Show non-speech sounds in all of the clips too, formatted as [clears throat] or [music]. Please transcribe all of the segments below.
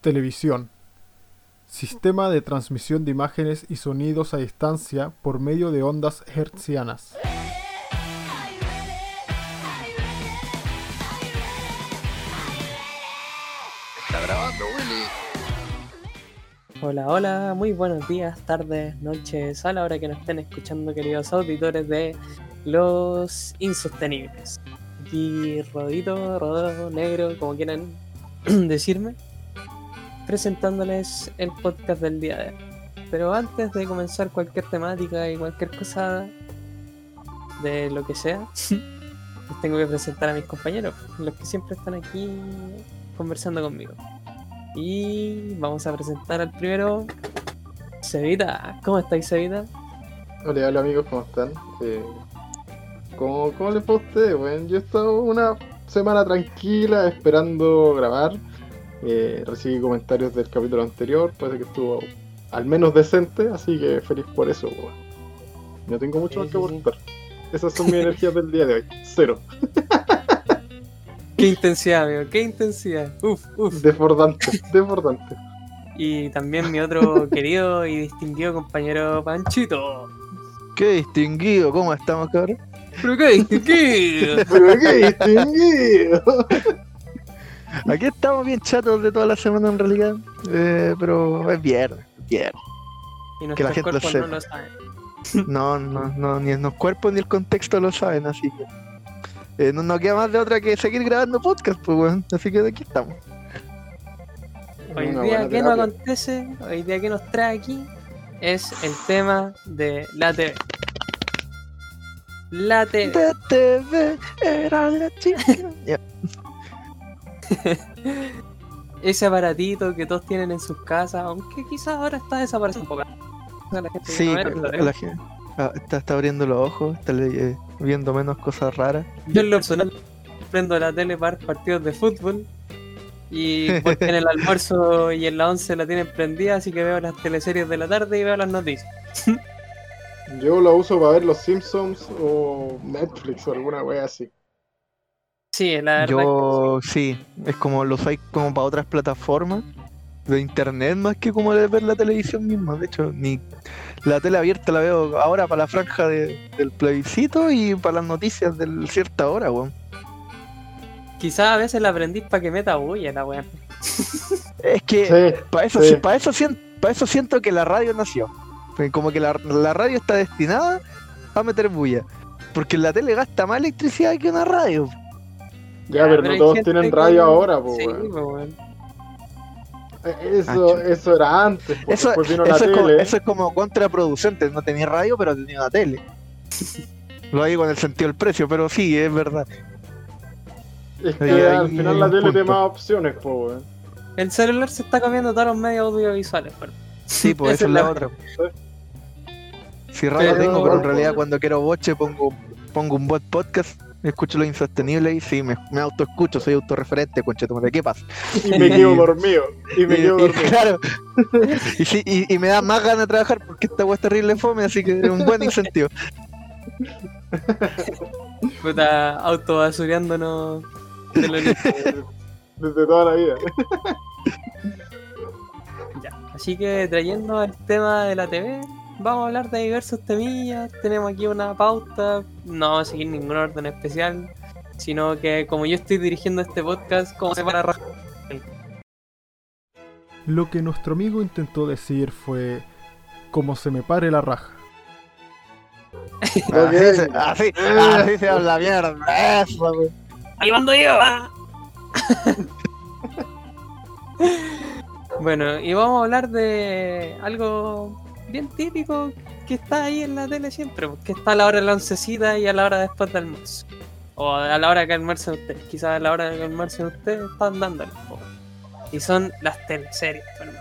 Televisión. Sistema de transmisión de imágenes y sonidos a distancia por medio de ondas hertzianas. Está grabando, Willy. Hola, hola, muy buenos días, tardes, noches, a la hora que nos estén escuchando, queridos auditores de Los Insostenibles. Aquí Rodito, Rodado, Negro, como quieran [clears throat] decirme, presentándoles el podcast del día de hoy. Pero antes de comenzar cualquier temática y cualquier cosa de lo que sea, [laughs] les tengo que presentar a mis compañeros, los que siempre están aquí conversando conmigo. Y vamos a presentar al primero, Cevita. ¿Cómo estáis, Cevita? Hola, hola amigos, ¿cómo están? Eh, ¿cómo, ¿Cómo les fue a ustedes? Bueno, yo he estado una semana tranquila esperando grabar. Eh, recibí comentarios del capítulo anterior, parece que estuvo al menos decente, así que feliz por eso. No tengo mucho Sí, más que sí, sí. aportar. Esas son mis [laughs] energías del día de hoy. Cero. Qué intensidad, amigo, qué intensidad. Uf, uf. Desbordante, desbordante. Y también mi otro [laughs] querido y distinguido compañero Panchito. Qué distinguido, ¿cómo estamos, cabrón? Pero qué distinguido. Pero qué distinguido. Aquí estamos bien chatos de toda la semana en realidad. Eh, pero es viernes, es viernes. Y Que la nuestros gente lo cuerpos no lo saben. No, no, no, ni los cuerpos ni el contexto lo saben, así que. eh, no nos queda más de otra que seguir grabando podcast, pues, weón. Así que aquí estamos. Hoy Una día, ¿qué nos acontece? Hoy día, ¿qué nos trae aquí? Es el tema de la TV. La TV. De TV era la chica. [laughs] Ese aparatito que todos tienen en sus casas, aunque quizás ahora está desapareciendo un poco. La gente Sí, no la, pero la gente ah, está, está abriendo los ojos, está eh, viendo menos cosas raras. Yo en lo personal prendo la tele para ver partidos de fútbol y [laughs] porque en el almuerzo y en la 11 la tienen prendida, así que veo las teleseries de la tarde y veo las noticias. [laughs] Yo lo uso para ver los Simpsons o Netflix o alguna wea así. Sí, la verdad. Yo sí, es como lo hay como para otras plataformas de internet más que como de ver la televisión misma. De hecho, ni la tele abierta la veo ahora para la franja de- del plebiscito y para las noticias de cierta hora, weón. es quizás a veces la aprendís para que meta bulla la weá. [laughs] Es que Sí, para eso, sí. para eso, siento, para eso siento que la radio nació. Porque Como que la, la radio está destinada a meter bulla. Porque la tele gasta más electricidad que una radio. Ya, pero, no todos tienen que- radio ahora, po, Sí, weón. po, weón. Eh, Eso, Ancho. eso era antes, po, Eso, la eso, es como, eso es como contraproducente. No tenía radio, pero tenía una tele. [laughs] Lo digo en el sentido del precio, pero sí, es verdad. Es que Ahí al final la tele tiene más opciones, po, weón. El celular se está comiendo todos los medios audiovisuales, pero Sí, pues [laughs] Esa es la la otra. Si radio Pero- tengo, pero en realidad cuando quiero boche pongo, pongo un bot podcast, escucho lo insostenible y sí, me, me autoescucho, soy autorreferente, conchetumare, ¿qué pasa? Y me quedo dormido. Y me Y- quedo y- dormido. claro. y, sí, y, y me da más ganas de trabajar porque esta weá es terrible fome, así que es un buen incentivo. puta autobasureándonos de lo. Desde toda la vida. Ya, Así que trayendo al tema de la TV, vamos a hablar de diversos temillas. Tenemos aquí una pauta, no vamos a seguir ningún orden especial, sino que como yo estoy dirigiendo este podcast, como se para. Lo que nuestro amigo intentó decir fue como se me pare la raja. Así, se, así, así se habla mierda. Eso, weón. ¡Ahí mando yo! ah. [laughs] bueno, y vamos a hablar de algo bien típico que está ahí en la tele siempre, que está a la hora de la oncecita y a la hora después del almuerzo. O a la hora que almuercen ustedes. Quizás a la hora que almuercen ustedes están dándole. po. Y son las teleseries, hermano.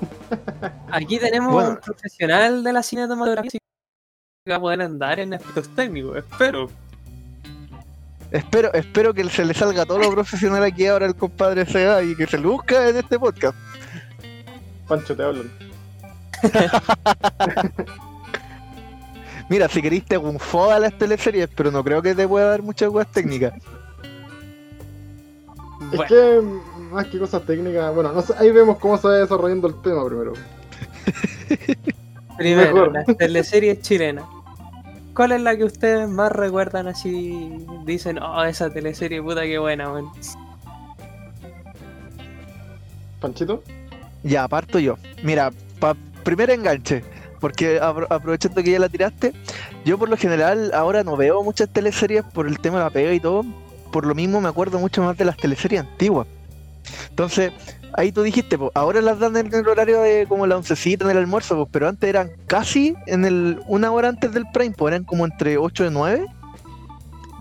[laughs] Aquí tenemos Bueno. un profesional de la cinematografía que va a poder andar en aspectos técnicos, espero. Espero, espero que se le salga todo lo profesional aquí ahora el compadre Seba y que se lo busca en este podcast. Pancho, te hablan. [laughs] Mira, si queréis te hago un foda a las teleseries, pero no creo que te pueda dar muchas weas técnicas. Es Bueno. que más que cosas técnicas, bueno, no sé, ahí vemos cómo se va desarrollando el tema primero. [laughs] Primero, Mejor. las teleseries chilenas. ¿Cuál es la que ustedes más recuerdan así? Dicen, oh, esa teleserie puta que buena, weón. Panchito, Ya, parto yo. Mira, pa, primer enganche, porque apro- aprovechando que ya la tiraste, yo por lo general ahora no veo muchas teleseries por el tema de la pega y todo. Por lo mismo me acuerdo mucho más de las teleseries antiguas. Entonces, ahí tú dijiste, pues, ahora las dan en el horario de como la oncecita en el almuerzo, pues, pero antes eran casi en el una hora antes del prime, pues eran como entre 8 y 9.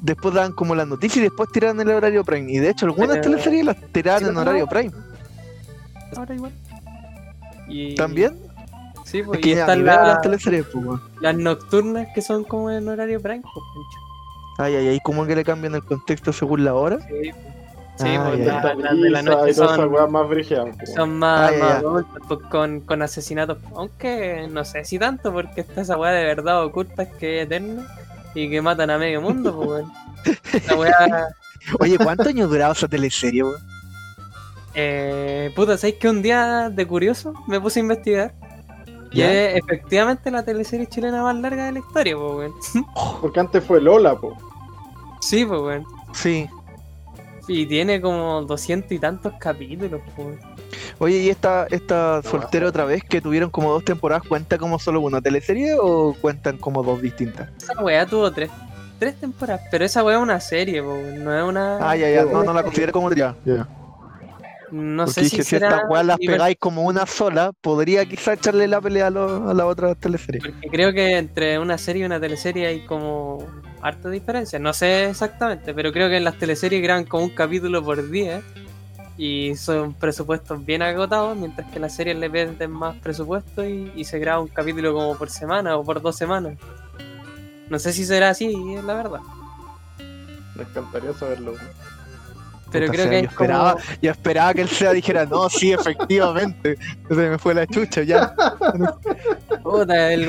Después daban como las noticias y después tiraban el horario prime. Y de hecho algunas Pero- teleseries las tiraban Sí, en horario prime. Ahora igual. Y... ¿También? Sí, Es pues, que y están la- las teleseries, pues, las nocturnas que son como en horario prime, pues. Ay, ay, ay, ¿cómo que le cambian el contexto según la hora? Sí, pues. Sí, Ah, pues, la- las de la noche son, weas más po. son más, Ah, adultas, pues, con, con asesinatos. Aunque no sé si tanto, porque está esa weá de verdad oculta que es eterna y que matan a medio mundo, pues, weón. [laughs] Weá. Oye, ¿cuántos años duraba esa teleserie, weón? Eh, puta, ¿sabes que un día de curioso me puse a investigar? Y es efectivamente la teleserie chilena más larga de la historia, pues, weón. [laughs] Porque antes fue Lola, po. Sí, pues, weón. Sí. Y tiene como doscientos y tantos capítulos, pues. weón. Oye, ¿y esta, esta soltera otra vez que tuvieron como dos temporadas cuenta como solo una teleserie o cuentan como dos distintas? Esa weá tuvo tres, tres temporadas, pero esa weá es una serie, po, weón, no es una... Ah, ya, ya, no, no la [laughs] considero como ya. No Porque sé dije, si si será... estas weas las pegáis como una sola, podría quizá echarle la pelea a, lo- a la otra teleserie. Porque creo que entre una serie y una teleserie hay como harta diferencia. No sé exactamente, pero creo que en las teleseries graban como un capítulo por día y son presupuestos bien agotados, mientras que en las series le venden más presupuesto y, y se graba un capítulo como por semana o por dos semanas. No sé si será así, es la verdad. Me encantaría saberlo. Pero Puta creo sea, que yo es como... esperaba, yo esperaba que el SEA dijera, no, sí, [laughs] efectivamente. Se me fue la chucha, ya. Puta, el,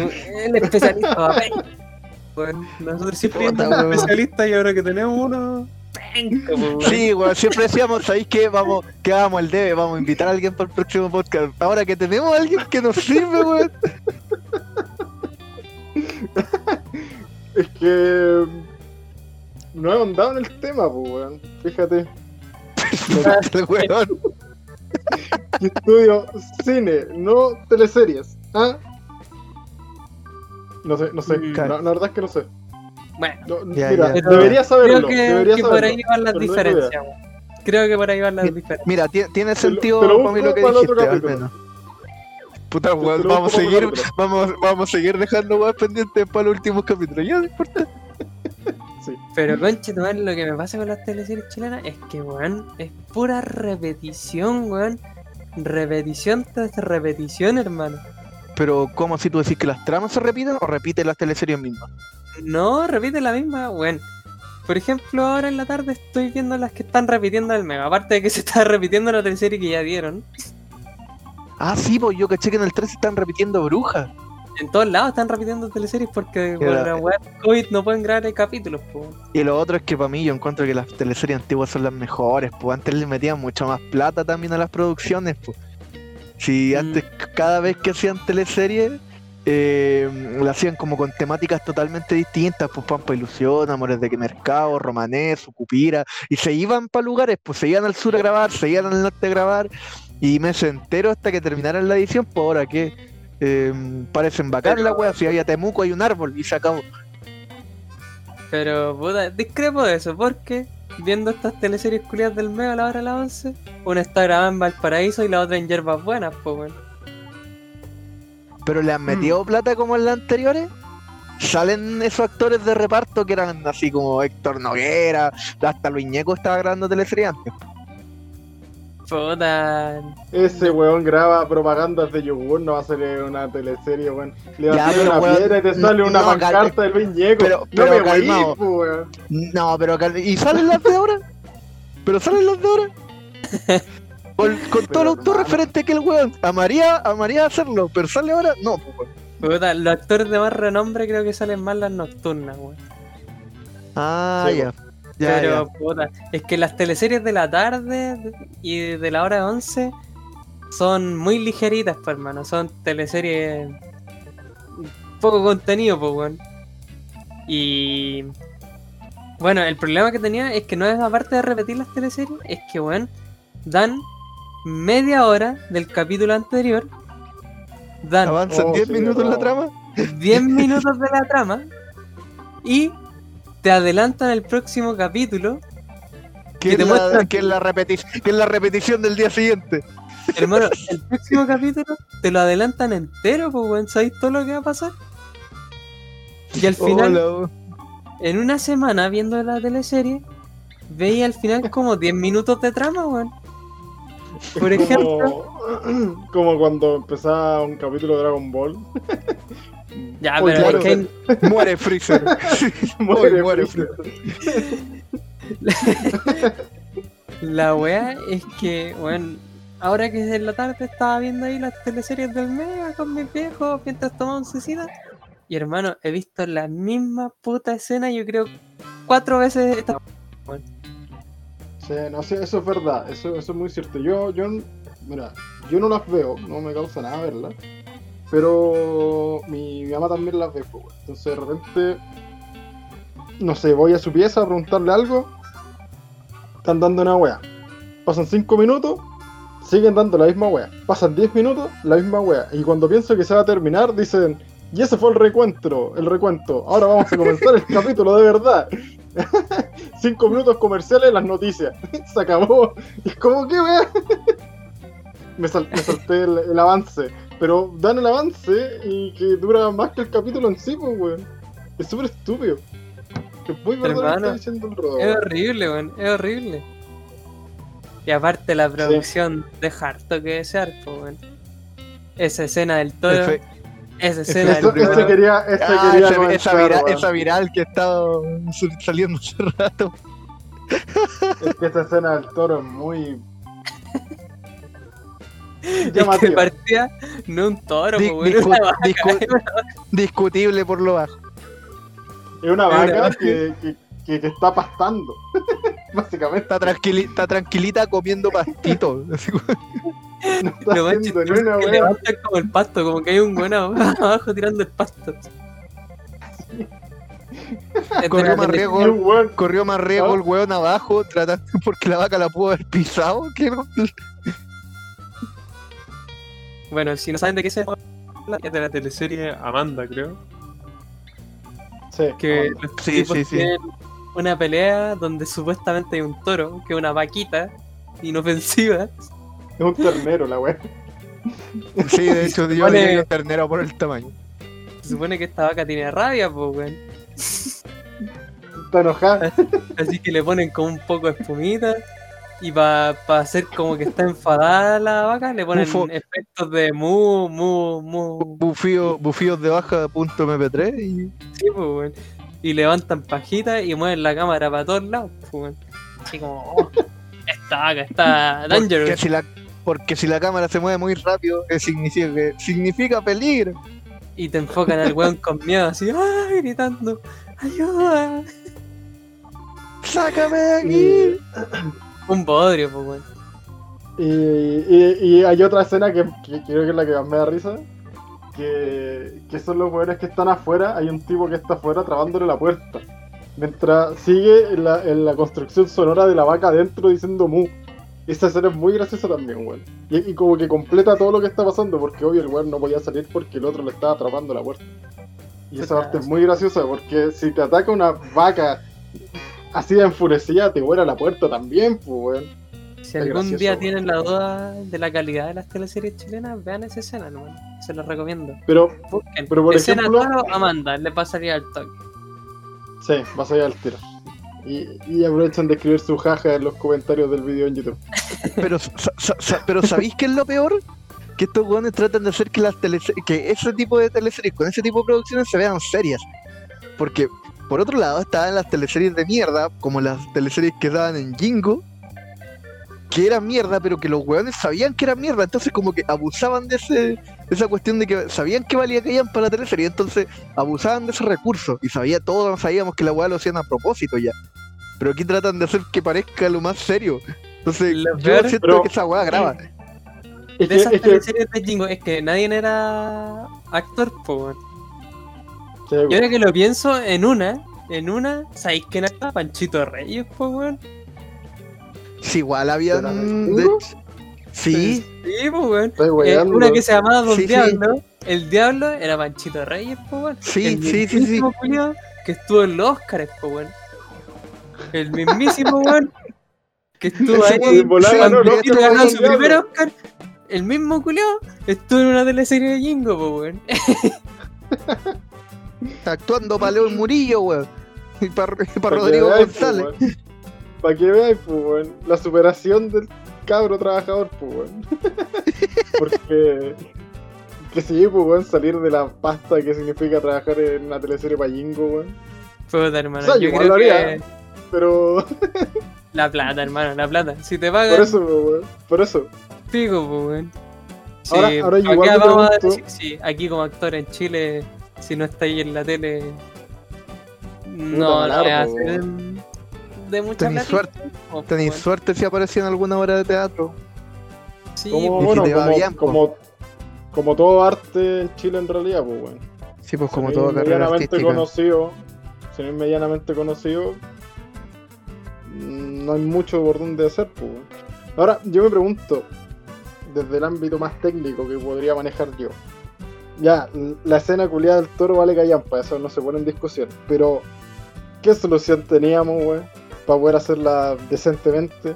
el especialista [laughs] papel. Bueno, nosotros siempre Puta, viendo weón. especialistas y ahora que tenemos uno. weón. Sí, weón, siempre decíamos, ¿sabéis qué? Vamos, que hagamos el debe, vamos a invitar a alguien para el próximo podcast. Ahora que tenemos a alguien que nos sirve, weón. [laughs] Es que. No he ahondado en el tema, po, weón. Fíjate. El [laughs] weón. Estudio cine, no teleseries. ¿Ah? No sé, no sé. Mm. No, la verdad es que no sé. Bueno, No, Ya, mira, ya. debería saberlo. creo que, debería que por saberlo. ahí van las no diferencias. weón. Creo que por ahí van las diferencias. Mira, tiene, sentido para mí lo que dijiste, al menos. Puta, weón, vamos a seguir, vamos, vamos a seguir dejando weón pendientes para los últimos capítulos. Ya no importa. Pero conche, tu madre, lo que me pasa con las teleseries chilenas es que, weón, es pura repetición, weón. Repetición tras repetición, hermano. Pero, ¿cómo si tú decís que las tramas se repiten o repiten las teleseries mismas? No, repite la misma, weón. Por ejemplo, ahora en la tarde estoy viendo las que están repitiendo el mega. Aparte de que se está [laughs] repitiendo la teleserie que ya dieron. Ah, sí, pues yo caché que en el 3 están repitiendo brujas. En todos lados están repitiendo teleseries porque por la web COVID no pueden grabar capítulos, po. Y lo otro es que para mí yo encuentro que las teleseries antiguas son las mejores, pues antes le metían mucho más plata también a las producciones, pues. Si Mm. antes cada vez que hacían teleseries, eh, la hacían como con temáticas totalmente distintas, pues Pampa Ilusión, Amores de Mercado, Romanés, Sucupira, y se iban para lugares, pues se iban al sur a grabar, se iban al norte a grabar, y meses enteros hasta que terminaran la edición, pues ahora que eh, parecen bacán la wea, si había Temuco hay un árbol y se acabó. Pero, puta, discrepo de eso, porque viendo estas teleseries culiadas del Mega a la hora de las 11, una está grabada en Valparaíso y la otra en Yerbas Buenas, pues, weón. pero le han metido plata como en las anteriores. Salen esos actores de reparto que eran así como Héctor Noguera, hasta Luis Ñeco estaba grabando teleserie antes. Puta. Ese weón graba propagandas de yogur, no va a ser una teleserie, weón. Le va Ya, a pero, una weón, piedra y te sale una no, pancarta del viñeco. pero- no pero me calmado. weí, po, weón. No, pero ¿y salen las de ahora? ¿Pero salen las de ahora? [laughs] Con, con todo el hermano. autorreferente que el weón. Amaría, amaría hacerlo, pero sale ahora, no, weón. Puta, los actores de más renombre creo que salen más las nocturnas, weón. Ah, Sí, ya. Ya, Pero, puta, es que las teleseries de la tarde y de la hora 11 son muy ligeritas, pues, hermano. Son teleseries. poco contenido, pues, weón. Y. Bueno, el problema que tenía es que no es aparte de repetir las teleseries, es que, weón, dan media hora del capítulo anterior. Dan ¿Avanzan Oh, 10 sí, minutos la oh. trama? 10 minutos de la trama y te adelantan el próximo capítulo. Que, te es la, muestran- que, es la repeti- que es la repetición del día siguiente. Hermano, [laughs] el próximo capítulo te lo adelantan entero, pues, weón. ¿Sabéis todo lo que va a pasar? Y al final, Hola, en una semana viendo la teleserie, veía al final como 10 minutos de trama, weón. Por ejemplo, Como, [clears throat] como cuando empezaba un capítulo de Dragon Ball. [laughs] ya, Uy, pero claro, es que Muere Freezer. [laughs] Muere, muere Freezer. [laughs] la weá es que, weón, ahora que es en la tarde estaba viendo ahí las teleseries del Mega con mis viejos mientras tomaba oncecita. Y hermano, he visto la misma puta escena, yo creo, cuatro veces esta Sí, no sé, eso es verdad, eso, eso es muy cierto. Yo, yo, mira, yo no las veo, no me causa nada verlas. Pero mi, mamá también las ve, pues. Entonces de repente, no sé, voy a su pieza a preguntarle algo. Están dando una wea. Pasan 5 minutos, siguen dando la misma wea. Pasan 10 minutos, la misma wea. Y cuando pienso que se va a terminar, dicen, y ese fue el recuento, el recuento. Ahora vamos a comenzar el [laughs] capítulo de verdad. [laughs] 5 minutos comerciales, las noticias. [laughs] se acabó. Y es como que me, sal- me salté el avance. Pero dan el avance y que dura más que el capítulo en sí, pues, weón. Es súper estúpido. Es muy verdad lo que está diciendo el Rodo, Es horrible, weón, es horrible. Y aparte la producción deja harto que desear, pues, weón. Esa escena del toro, Efe- esa escena Eso- del ese toro. quería, ese Ah, quería esa, comentar, esa esa viral que ha estado saliendo hace rato. Es que esta escena del toro es muy. [laughs] Es que partía no un toro, Di- pues, weón, discu- una vaca, discu- discutible por lo bajo. Es una Es una vaca que, que, que, que está pastando. [laughs] Básicamente, Está, tranquili- está tranquilita comiendo pastito. [laughs] No está Lo más haciendo ni chistoso una es que wea. levantan como el pasto, como que hay un weón abajo tirando el pasto. Corrió más riesgo. Corrió más riesgo ¿Ah? el weón abajo tratando, porque la vaca la pudo haber pisado. que no- Bueno, si no saben de qué se habla, es de la teleserie Amanda, creo. Sí, Que los Sí, tipos sí, sí. tienen una pelea donde supuestamente hay un toro, que es una vaquita inofensiva. es un ternero la wea. Sí, de hecho, yo que un ternero por el tamaño. Se supone que esta vaca tiene rabia, pues, weón. Está enojada. Así que le ponen como un poco de espumita. Y para hacer como que está enfadada la vaca, le ponen Bufo. efectos de mu, mu, mu. Bufío, bufíos de baja punto mp3 y Sí, pues, weón. Y levantan pajitas y mueven la cámara para todos lados, pues, weón. Así como, oh, esta vaca está porque dangerous. si la porque si la cámara se mueve muy rápido eh, significa que significa peligro Y te enfocan al weón con miedo, así, ¡ay! gritando, ¡ayuda! sácame de aquí Un bodrio, pues, weón. y, y- y hay otra escena que, que creo que es la que más me da risa. Que, que son los weones que están afuera. Hay un tipo que está afuera trabándole la puerta. Mientras sigue en la, en la construcción sonora de la vaca adentro diciendo mu. Esa escena es muy graciosa también, weón. Y, y como que completa todo lo que está pasando, porque obvio el weón no podía salir porque el otro le estaba atrapando la puerta. Y esa parte es muy graciosa, porque si te ataca una vaca así de enfurecida, te vuela la puerta también, pues, weón. Si algún gracioso, día weón. tienen la duda de la calidad de las teleseries chilenas, vean esa escena, hermano. Se los recomiendo. Pero, Busquen. Pero, por escena ejemplo- Amanda, le pasaría al toque. sí, vas allá al tiro. Y, y aprovechan de escribir su jaja en los comentarios del video en YouTube. [laughs] pero sa- sa- sa- pero sabéis qué es lo peor que estos weones tratan de hacer que las que ese tipo de teleseries con ese tipo de producciones se vean serias porque por otro lado estaban las teleseries de mierda como las teleseries que daban en Jingo que eran mierda pero que los weones sabían que eran mierda entonces como que abusaban de ese de esa cuestión de que sabían que valía que iban para la teleserie entonces abusaban de ese recurso y sabía todos sabíamos que la weá lo hacían a propósito ya pero aquí tratan de hacer que parezca lo más serio. Entonces, Lo yo peor- siento Pero- que esa weá graba. Es De esas es que, teleseries de Jingo, es que nadie era actor, po. Sí, Y ahora que lo pienso, en una, en una, ¿sabéis quién actúa? Panchito Reyes, po, weón. Sí, igual habían. ¿Pero de seguro? hecho- Sí, Sí, po, weón. Eh, una que se llamaba Don Sí, sí. Diablo. El Diablo era Panchito Reyes, po, weón. Sí, el sí, sí, sí. mismísimo culiao que estuvo en los Oscars, po, weón. El mismísimo, [laughs] weón. Que estuvo ahí. volaba, sí, cuando no, no, Tito no, ganó su primer. Oscar. El mismo culiao estuvo en una teleserie de Jingo, po, weón. [laughs] actuando para León Murillo, weón. Y para Pa' que Rodrigo veáis, González. Para que veáis, pues, weón, la superación del cabro trabajador, pues, weón. [laughs] Porque. Que sí, pues, weón, salir de la pasta que significa trabajar en una teleserie payingo, weón. Puta, hermano. O sea, yo creo lo haría. que Pero. [laughs] la plata, hermano, la plata. Si te Por pagan, eso, pues, weón. Por eso. pico, po, weón. Sí, Ahora- ahora acá igual me vamos a decir, sí, aquí como actor en Chile, si no estáis en la tele, no, hacer weón. de, mucha Tenéis plata, suerte, weón. suerte si aparecía en alguna obra de teatro. Sí, Como, bueno, si como, bien, como, como todo arte en Chile en realidad, pues, weón. Sí, pues Si como es carrera medianamente artística. conocido, si no es medianamente conocido, mm, no hay mucho por donde hacer, pues. Ahora, yo me pregunto, desde el ámbito más técnico que podría manejar yo. Ya, la escena culiada del toro vale callampa, eso no se pone en discusión. Pero, ¿qué solución teníamos, weón? Para poder hacerla decentemente.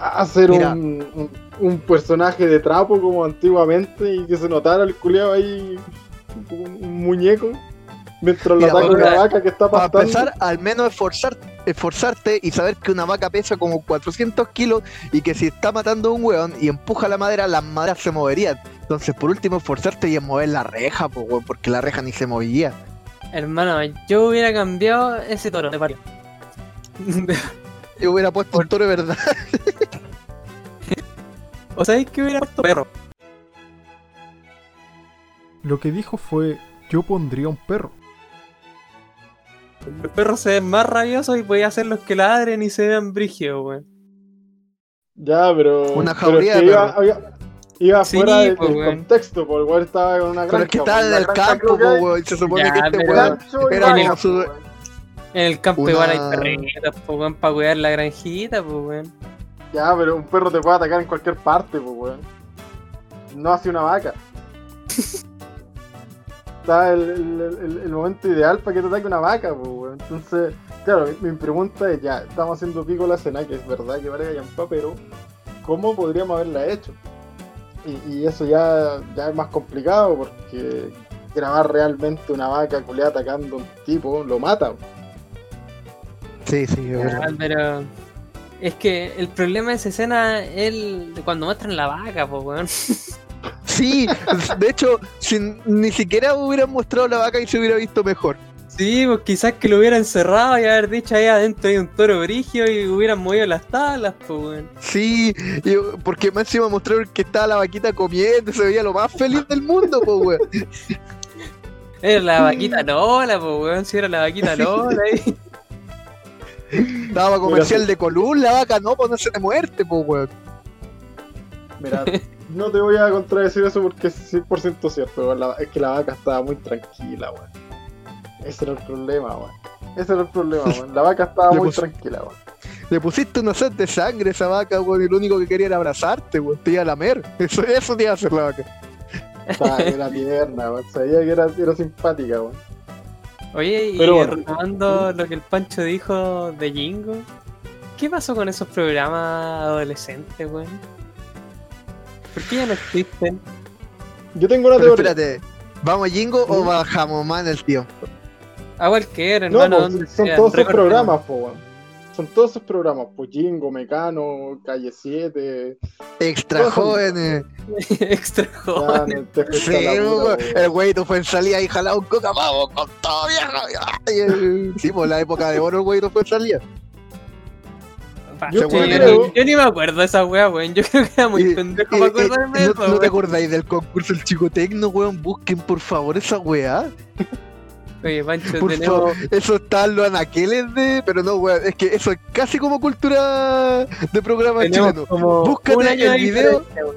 Hacer Mira. un, un, un personaje de trapo como antiguamente y que se notara el culiado ahí un, un muñeco mientras lo Mira, ataca para- una vaca que está Para pastando. empezar, al menos esforzar, esforzarte y saber que una vaca pesa como 400 kilos y que si está matando a un weón y empuja la madera, las maderas se moverían. Entonces, por último, esforzarte y en mover la reja, pues, weón, porque la reja ni se movía. hermano, yo hubiera cambiado ese toro de parió. Yo hubiera puesto un toro de verdad. [laughs] o sabéis que hubiera puesto perro. Lo que dijo fue, yo pondría un perro. Los perros se ven más rabiosos y podía hacerlos que ladren y se vean brígidos, weón. Ya, pero. Una pero jauría es que de iba, iba, iba Sí, fuera de- pues, del weón. contexto, porque igual estaba en una granja. Pero es que pues, estaba en el campo, pues, weón. Se supone Ya, que este weón era vaca, como su- pues, weón. En el campo Una- igual hay perritas, pues, weón, para cuidar la granjita, pues, weón. Ya, pero un perro te puede atacar en cualquier parte, pues, weón. No hace una vaca. [laughs] Está el, el- el- el momento ideal para que te ataque una vaca, pues, weón. Entonces, claro, mi, mi pregunta es, ya, estamos haciendo pico la escena, que es verdad que vale callampa, pero ¿cómo podríamos haberla hecho? Y, y eso ya, ya es más complicado porque grabar realmente una vaca culiada atacando a un tipo lo mata. Sí, sí, es verdad. Ah, pero es que el problema de esa escena es el de cuando muestran la vaca, pues, weón. Sí, de hecho, si ni siquiera hubieran mostrado la vaca y se hubiera visto mejor. Sí, pues quizás que lo hubieran cerrado y haber dicho ahí adentro hay un toro brigio y hubieran movido las tablas, pues, weón. Sí, y- porque más encima mostraron que estaba la vaquita comiendo, se veía lo más feliz del mundo, pues, weón. Era la vaquita Lola, pues, weón. Si era la vaquita Lola ahí. Estaba comercial de Colún, la vaca no, pues no se de muerte, pues, weón. Mira, no te voy a contradecir eso porque es 100% cierto, weón. La- es que la vaca estaba muy tranquila, weón. Ese era el problema, weón. Ese era el problema, weón. La vaca estaba [laughs] muy tranquila, weón. Le pusiste una sed de sangre a esa vaca, weón, y lo único que quería era abrazarte, weón. Te iba a lamer. Eso, eso te iba a hacer la vaca. Estaba, era tierna, weón. Sabía que era, era simpática, weón. Oye, y Pero bueno. retomando lo que el Pancho dijo de Jingo, ¿qué pasó con esos programas adolescentes, weón? ¿Por qué ya no existen? Yo tengo una Pero teoría. espérate, ¿vamos a Jingo o ¿Mm? bajamos más en el tiempo? A cualquiera, No, hermano. pues, donde son sea, todos esos recorten. programas, po, weón. Son todos esos programas, pues Jingo, Mecano, Calle 7, Extra jóvenes. [laughs] Extra fuiste Sí, puta, el güey fue en salida y jalaba un coca, vamos, con todo viejo. Y el- Sí, por la época de oro el güey fue en salida. Yo sí, yo, creo- ni, yo ni me acuerdo de esa wea, weón. Yo creo que era muy pendejo para acordarme de ¿no, eso, ¿No te acordáis del concurso El Chico Tecno, weón? Busquen por favor esa weá. Oye, Pancho, Por tenemos. eso está en los anaqueles de. Pero no, weón, es que eso es casi como cultura de programa chileno. Búscate de el video. weón.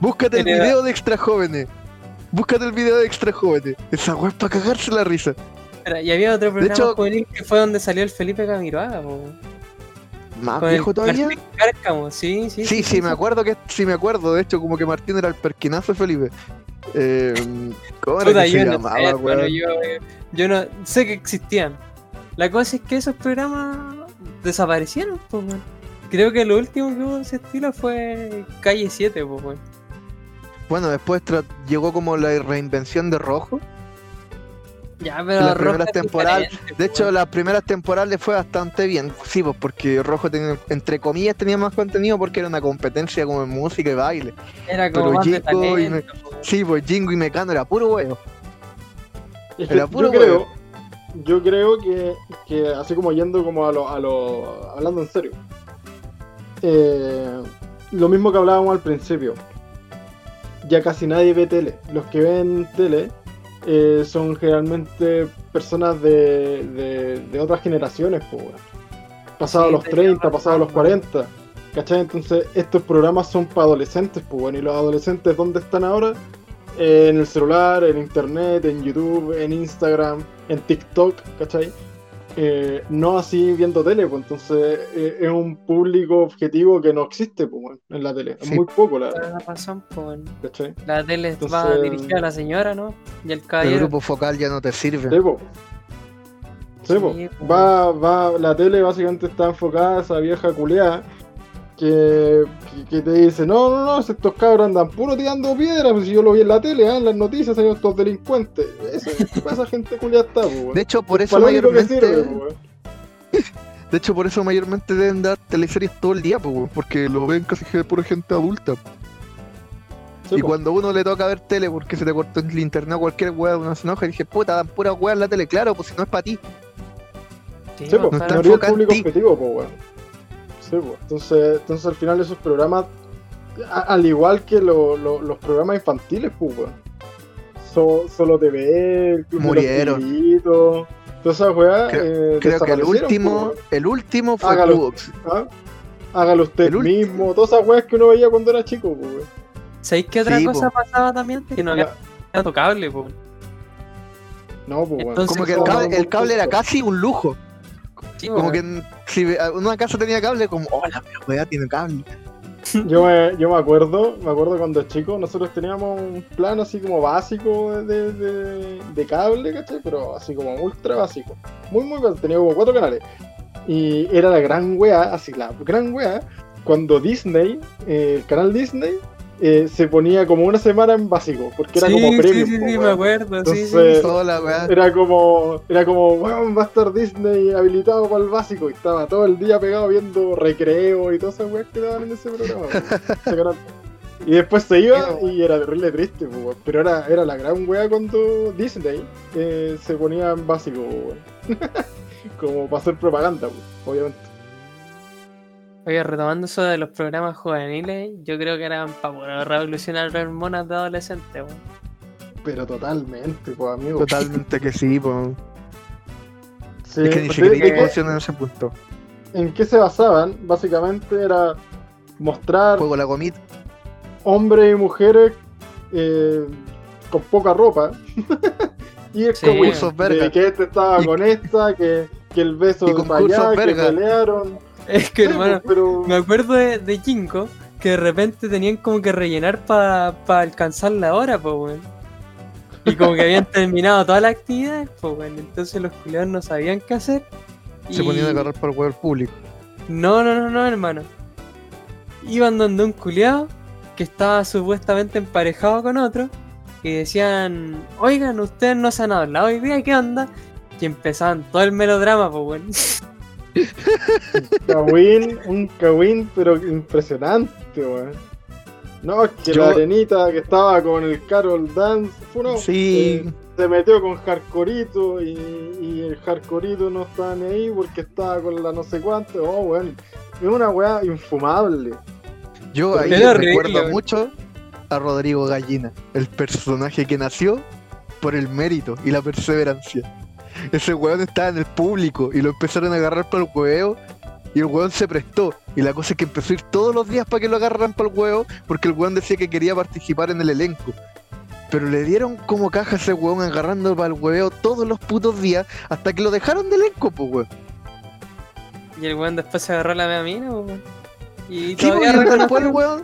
Búscate el video de extra jóvenes. Búscate el video de extra jóvenes. Esa weá es para cagarse la risa. Y había otro programa hecho- juvenil que fue donde salió el Felipe Camiroaga, weón. ¿Más Con viejo todavía? Cárcamo, sí, sí. Sí, sí, me acuerdo que sí me acuerdo. De hecho, como que Martín era el perquinazo de Felipe. Eh, ¿Cómo era Puta, que yo se no llamaba, sé, bueno, yo, eh, yo no sé que existían. La cosa es que esos programas desaparecieron, pues. Creo que lo último que hubo de ese estilo fue Calle 7, pues, weón. Bueno, después llegó como la reinvención de Rojo. Ya, pero las primeras temporadas- De pues, hecho, weón. las primeras temporadas le fue bastante bien. Sí, pues porque Rojo, tenía, entre comillas, tenía más contenido porque era una competencia como en música y baile. era como pero más de y pues. Sí, pues Jingo y Mecano era puro huevo. Es Era puro yo creo, huevo. yo creo que, que así como yendo como a lo, a lo hablando en serio, eh, lo mismo que hablábamos al principio, ya casi nadie ve tele. Los que ven tele eh, son generalmente personas de, de, de otras generaciones, pues, pasados Sí, los tenía 30, razón, pasados los weón. 40. ¿Cachai? Entonces estos programas son para adolescentes, pues bueno, y los adolescentes ¿dónde están ahora? Eh, en el celular, en internet, en YouTube, en Instagram, en TikTok, ¿cachai? Eh, no así viendo tele, pues entonces eh, es un público objetivo que no existe pues, bueno, en la tele, es muy poco la la razón, pues. La tele va Entonces- dirigida a la señora, ¿no? Y el El caballero. grupo focal ya no te sirve. Sí. Sí. Va, va, la tele básicamente está enfocada a esa vieja culeada que, que, que te dice, no, no, no, si estos cabros andan puro tirando piedras, pues si yo lo vi en la tele, ah, en las noticias salieron estos delincuentes. Eso, esa gente culeada está, weón. De hecho, por eso mayormente. sirve, weón. [laughs] De hecho, por eso mayormente deben dar teleseries todo el día, pues, weón, porque lo ven casi que pura gente adulta. Sí, y po. cuando uno le toca ver tele porque se te cortó el internet o cualquier weá, uno se enoja y dije, puta, dan pura weá en la tele, claro, pues si no es para ti. Sí, Sí, po, pues, no está el en público ti. objetivo, pues, weón. Sí, pues. Entonces, entonces, al final, esos programas, a- al igual que lo- lo- los programas infantiles, pues, weón. So- solo TV, el Club de los Murieron. Tigritos, todas esas weas. Creo- eh, Creo que el último, pues, el último fue Hágalo. ¿Ah? Hágalo usted El mismo, todas esas weas que uno veía cuando era chico, pues. ¿Sabéis qué otra Sí, cosa po. pasaba también? Que no había Ya, tocable, po. No, pues. Entonces, Como que el Eso- cable, el cable era casi un lujo. Sí, Como po. que si una casa tenía cable, como, oh, la weá tiene cable. [laughs] Yo me, yo me acuerdo, me acuerdo cuando chico, nosotros teníamos un plan así como básico de, de, de cable, ¿cachai? Pero así como ultra básico. Muy, muy básico. Tenía como cuatro canales. Y era la gran wea, así la gran wea, cuando Disney, eh, el canal Disney, eh, se ponía como una semana en básico, porque era sí, como sí, premium. sí, po, sí, me weón. acuerdo, sí, sí. Entonces, Toda la weá. Era como, era como, weón, va a estar Disney habilitado para el básico. Y estaba todo el día pegado viendo recreo y todas esas weas que daban en ese programa. weón, [laughs] y después se iba y era terrible triste, weón. pero era, era la gran wea cuando Disney eh, se ponía en básico, weón. [laughs] como para hacer propaganda, pues, obviamente. Oye, retomando eso de los programas juveniles, yo creo que eran para revolucionar las hormonas de adolescentes, weón. Pero totalmente, pues, amigo. Totalmente que sí, po. Sí, es que ni ¿de- siquiera hay en ese punto. ¿En qué se basaban? Básicamente era mostrar Juego la comida. hombres y mujeres eh, con poca ropa. [laughs] y es Sí. como de que este estaba Y- con esta, que, que el beso Y de allá, que pelearon. Es que, hermano, pues, pero me acuerdo de, de Jinko que de repente tenían como que rellenar para alcanzar la hora, pues, weón. Y como que habían [laughs] terminado todas las actividades, pues, weón. Entonces los culiados no sabían qué hacer. Se y- ponían a agarrar para el huevo público. No, no, no, no, hermano. Iban donde un culiado que estaba supuestamente emparejado con otro y decían, oigan, ustedes no se han hablado hoy día, ¿qué onda? Y empezaban todo el melodrama, pues [laughs] bueno. Kawin, un Kawin, pero impresionante, weón. No, es que Yo- la arenita que estaba con el Carol Dance, fue una- Sí. eh, se metió con Hardcorito y, y el Hardcorito no estaba ni ahí porque estaba con la no sé cuánto. Oh, weón. Es una weá infumable. Yo ahí recuerdo mucho a Rodrigo Gallina, el personaje que nació por el mérito y la perseverancia. Ese weón estaba en el público y lo empezaron a agarrar para el huevo y el weón se prestó. Y la cosa es que empezó a ir todos los días para que lo agarraran para el huevo porque el weón decía que quería participar en el elenco. Pero le dieron como caja a ese weón agarrando para el hueveo todos los putos días hasta que lo dejaron de elenco, pues weón. Y el weón después se agarró la mea mina, weón. Y Sí, todavía pues, y después el weón.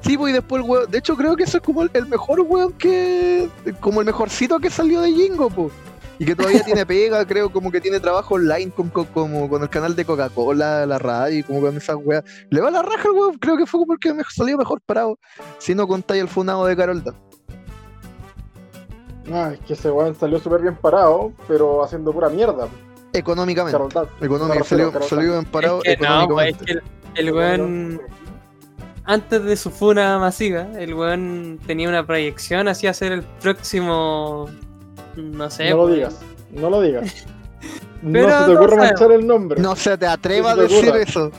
Sí, pues, y después el weón. De hecho, creo que eso es como el, el mejor weón que. Como el mejorcito que salió de Jingo, pues. Y que todavía tiene pega, creo, como que tiene trabajo online con, con- como con el canal de Coca-Cola, la radio, y como con esas weas. Le va la raja, weón. Creo que fue como el que me salió mejor parado. Si no contáis el funado de Carolda. Ah, es que ese weón salió súper bien parado, pero haciendo pura mierda. Económicamente. Económicamente. Me Salió, salió bien parado Es que no, pues, es económicamente. que el, el weón, antes de su funa masiva, el weón tenía una proyección hacia ser el próximo. No sé. No lo pues, digas, no lo digas. [laughs] No se te no ocurra sabemos. manchar el nombre. No se te atreva a No te decir ocurra. eso.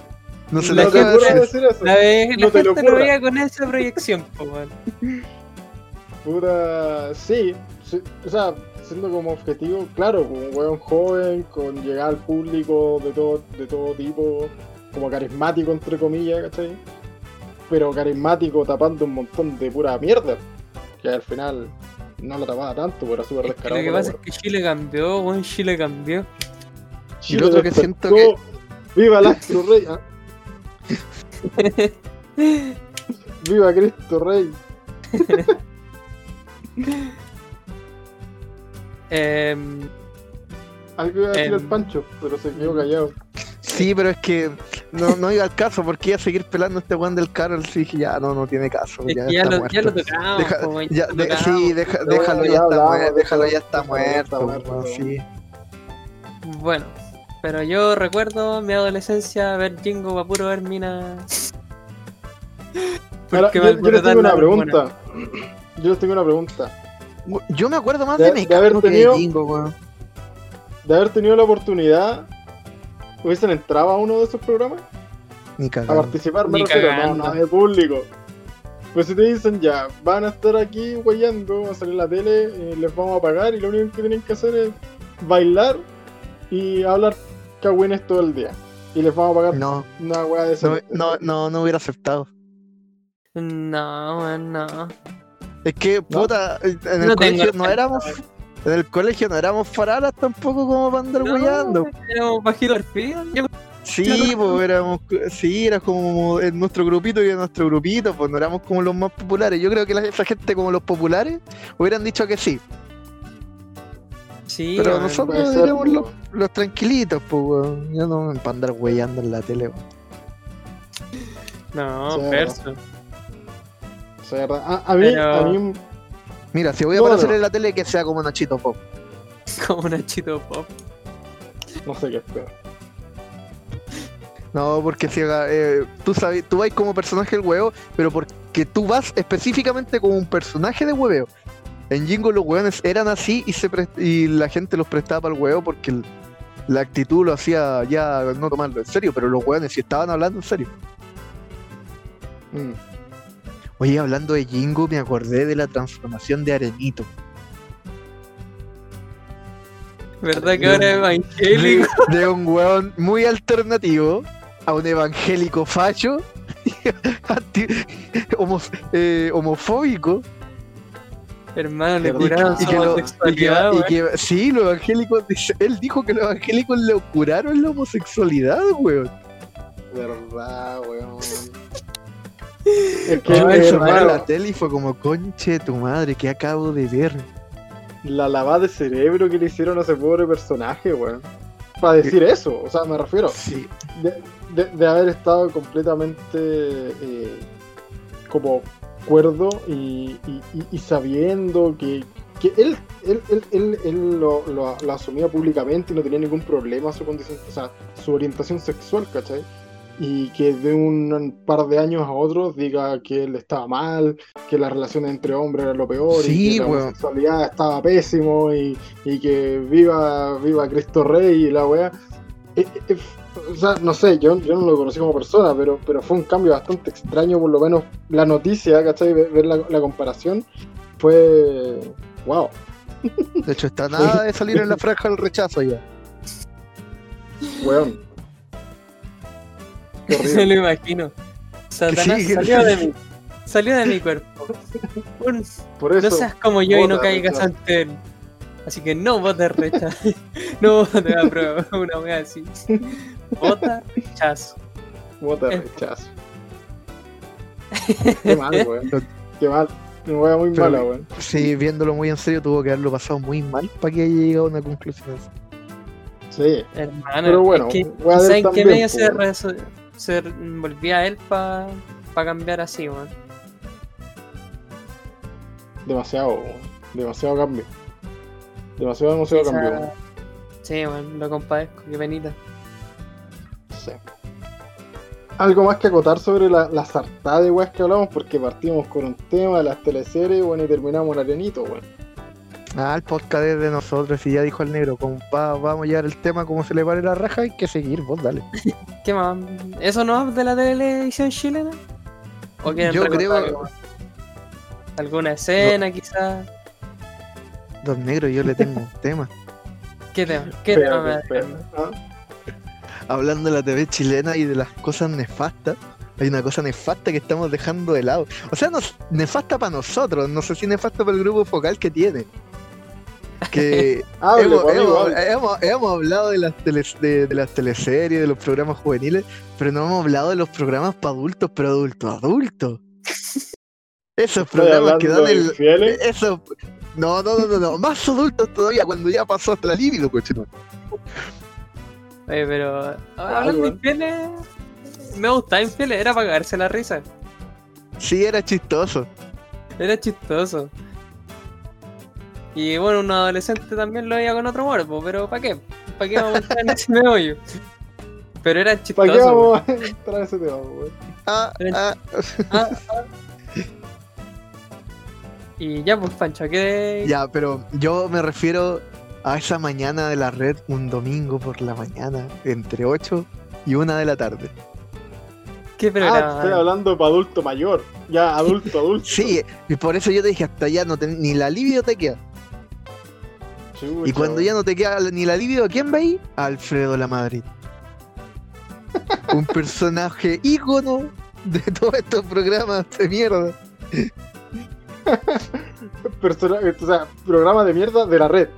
No se te no te atreva a ocurra decir eso. La, ve- la te lo gente lo ocurra. veía con esa proyección, weón. Puta, sí, sí, o sea, siendo como objetivo, claro, como un weón joven, con llegar al público de todo, de todo tipo, como carismático entre comillas, ¿cachai? Pero carismático tapando un montón de pura mierda, que al final no la tapaba tanto, pero era súper Es que descarado. lo que la pasa es que Chile cambió, weón, Chile cambió. Y lo otro que siento despertó, ¡Viva Astro Rey! ah, [laughs] ¡Viva Cristo Rey! [laughs] Em, Algo iba a decir Em. el Pancho, pero se quedó callado. Sí, pero es que no, no iba al caso, porque iba a seguir pelando a este weón del Carol. Sí, dije, ya no, no tiene caso. es Ya, que ya está lo, ya lo muerto. tocamos, Deja- po, weón, ya- lo de- tocamos. sí, deja- No, déjalo, ya está hablamos, muerto. Déjalo, ya está muerto. muerto, weón, sí. Bueno, pero yo recuerdo mi adolescencia ver Jingo para puro ver mina. Ahora, Porque yo, me yo les tengo una pregunta. Yo les tengo una pregunta. Yo me acuerdo más De- de, de haber que tenido- de Jingo, weón. De haber tenido la oportunidad, ¿hubiesen entrado a uno de esos programas? Ni A participar, me Ni refiero, no, cagando. no de público. Pues si te dicen ya, van a estar aquí guayando, van a salir en la tele, eh, les vamos a pagar y lo único que tienen que hacer es bailar y hablar cagüines todo el día. Y les vamos a pagar No, una weá de esa. no, no, no, no hubiera aceptado. No, no. Es que, puta, en el No tengo colegio no éramos. En el colegio no éramos faralas tampoco como para andar No, weyando. Éramos bajito. Yo- Sí, pues éramos, sí, era como en nuestro grupito y en nuestro grupito, pues no éramos como los más populares. Yo creo que la- esa gente como los populares hubieran dicho que sí, Sí, pero nosotros éramos los, los tranquilitos, pues weón. Yo no para andar en la tele, weón. No, Sí, perso. O sea, a, a mí, Pero- a mí Mira, si voy a No, aparecer no. en la tele que sea como Nachito Pop. [laughs] Como Nachito Pop. no sé qué es peor. No, porque si eh, tú sabes, tú vas como personaje del huevo, pero porque tú vas específicamente como un personaje de hueveo. En Jingo los hueones eran así y se pres- y la gente los prestaba para el huevo porque el- la actitud lo hacía ya no tomarlo en serio, pero los hueones sí estaban hablando en serio. Mm. Oye, hablando de Jingo, me acordé de la transformación de Arenito. ¿Verdad que ahora es evangélico? De, [laughs] de un hueón muy alternativo a un evangélico facho, [laughs] anti- homo- eh, homofóbico, Hermano, le Y que- curaron y su que lo- y que- homosexualidad, y weón. que- sí, los evangélicos, dice- él dijo que los evangélicos le curaron la homosexualidad, weón. Verdad, weón. Es que, Yo Ay, me eh, la tele y fue como, conche de tu madre, que acabo de ver. la lavada de cerebro que le hicieron a ese pobre personaje, weón. Para decir eso, o sea, me refiero. Sí. de, de- de haber estado completamente eh, como cuerdo y, y- y- y sabiendo que, que él, él, él, él- él lo, lo- lo asumía públicamente y no tenía ningún problema su condición, o sea, su orientación sexual, ¿cachai? Y que de un par de años a otros diga que él estaba mal, que la relación entre hombres era lo peor, Sí, y que la homosexualidad estaba pésimo, y, y que viva, viva Cristo Rey y la weá. Eh, eh, o sea, no sé, yo, yo no lo conocí como persona, pero, pero fue un cambio bastante extraño, por lo menos la noticia, ¿cachai? Ver, ver la, la comparación fue. ¡Wow! De hecho, está nada de salir en la [laughs] franja del rechazo ya. Weón. [laughs] Horrible. lo imagino. Satanás Sí, salió de mí. [laughs] Salió de mi cuerpo. Un- Por eso. no seas como yo y no caigas ante él. Así que no votes rechazo. [laughs] no votes a prueba. Una wea así. Vota rechazo. Vota Eh. rechazo. Qué mal, weón. Qué mal. Una wea muy Pero- mala, weón. Sí, viéndolo muy en serio, tuvo que haberlo pasado muy mal para que haya llegado a una conclusión así. Sí. Hermano. Pero bueno, es que, ¿saben qué medio se, reso- se volvía él para cambiar así, weón? Demasiado. Demasiado cambio. Demasiado, demasiado Esa- cambio, weón. Sí, weón, lo compadezco, qué penita. Sí. Algo más que acotar sobre la, la sartada de weas que hablamos, porque partimos con un tema de las teleseries, bueno, y terminamos en arenito, weón. Ah, el podcast es de nosotros, y ya dijo el negro, como va- vamos a llevar el tema como se le pare la raja, hay que seguir, vos dale. [laughs] ¿Qué más? ¿Eso no es de la televisión chilena? ¿O Yo creo- algo? ¿Alguna escena quizás? Don Negro, yo le tengo un tema. [laughs] ¿Qué tema? ¿Qué tema. Ah, Hablando de la TV chilena y de las cosas nefastas, hay una cosa nefasta que estamos dejando de lado. O sea, no, nefasta para nosotros, no sé si nefasta para el grupo focal que tiene. Que Hable, [laughs] hemos, amigo, hemos- hable. hemos- hemos hablado de las, de, de las teleseries, de los programas juveniles, pero no hemos hablado de los programas para adultos, pero adultos, adultos. [laughs] Esos ¿Estoy programas que dan el. infieles? Eso. No, no, no, no, no. Más adultos todavía cuando ya pasó hasta la libido, coche. Oye, pero hablando de infieles, me gustaba infieles, era para cagarse la risa. Sí, era chistoso. Era chistoso. Y bueno, un adolescente también lo veía con otro morbo, pero ¿para qué? ¿Para qué vamos a entrar en ese meollo? Pero era ¿Para chistoso. qué weón. vamos a entrar a ese tema? Ah, ah. Ah, ah. Y ya, pues, Pancho, ¿qué? Ya, pero yo me refiero a esa mañana de la red, un domingo por la mañana, entre 8 y 1 de la tarde. ¿Qué Ah, programa? estoy hablando para adulto mayor. Ya, adulto, [laughs] adulto. Sí, y por eso yo te dije, hasta allá no ten- ni la libido te queda. Chucha, Y cuando ya no te queda ni la libido, ¿a quién? A Alfredo La Madrid. un personaje ícono de todos estos programas de mierda. Persona- o sea, programa de mierda de la red.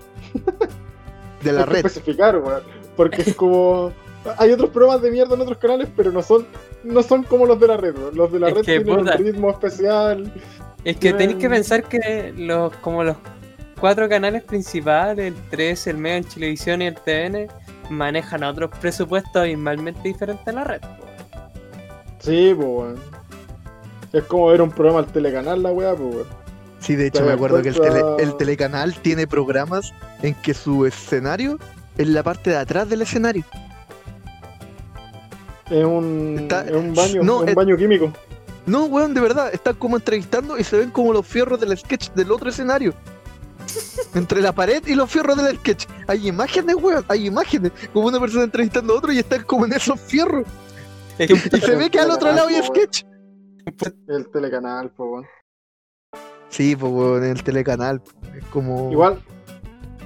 De la Hay que red. especificar, weón. Porque es como. Hay otros programas de mierda en otros canales, pero no son no son como los de la red. weón. Los de la Es red tienen puta. un ritmo especial. Es que tenéis que pensar que los como los cuatro canales principales, el 3, el Mega, el Televisión y el TVN, manejan otros presupuestos abismalmente diferentes a la red. po. Sí, pues, weón. Es como ver un programa al telecanal, la weá, pues, weón. Sí, de hecho Te me acuerdo que el, tele- el telecanal tiene programas en que su escenario es la parte de atrás del escenario. Es un, Está- es un baño, no, un es- baño químico. No, weón, de verdad, están como entrevistando y se ven como los fierros del sketch del otro escenario. Entre la pared y los fierros del sketch. Hay imágenes, weón, hay imágenes. Como una persona entrevistando a otro y están como en esos fierros. Es que- Y se ve que al otro lado hay sketch. El telecanal, pues, weón. Sí, pues, weón, en el telecanal. Es como. Igual.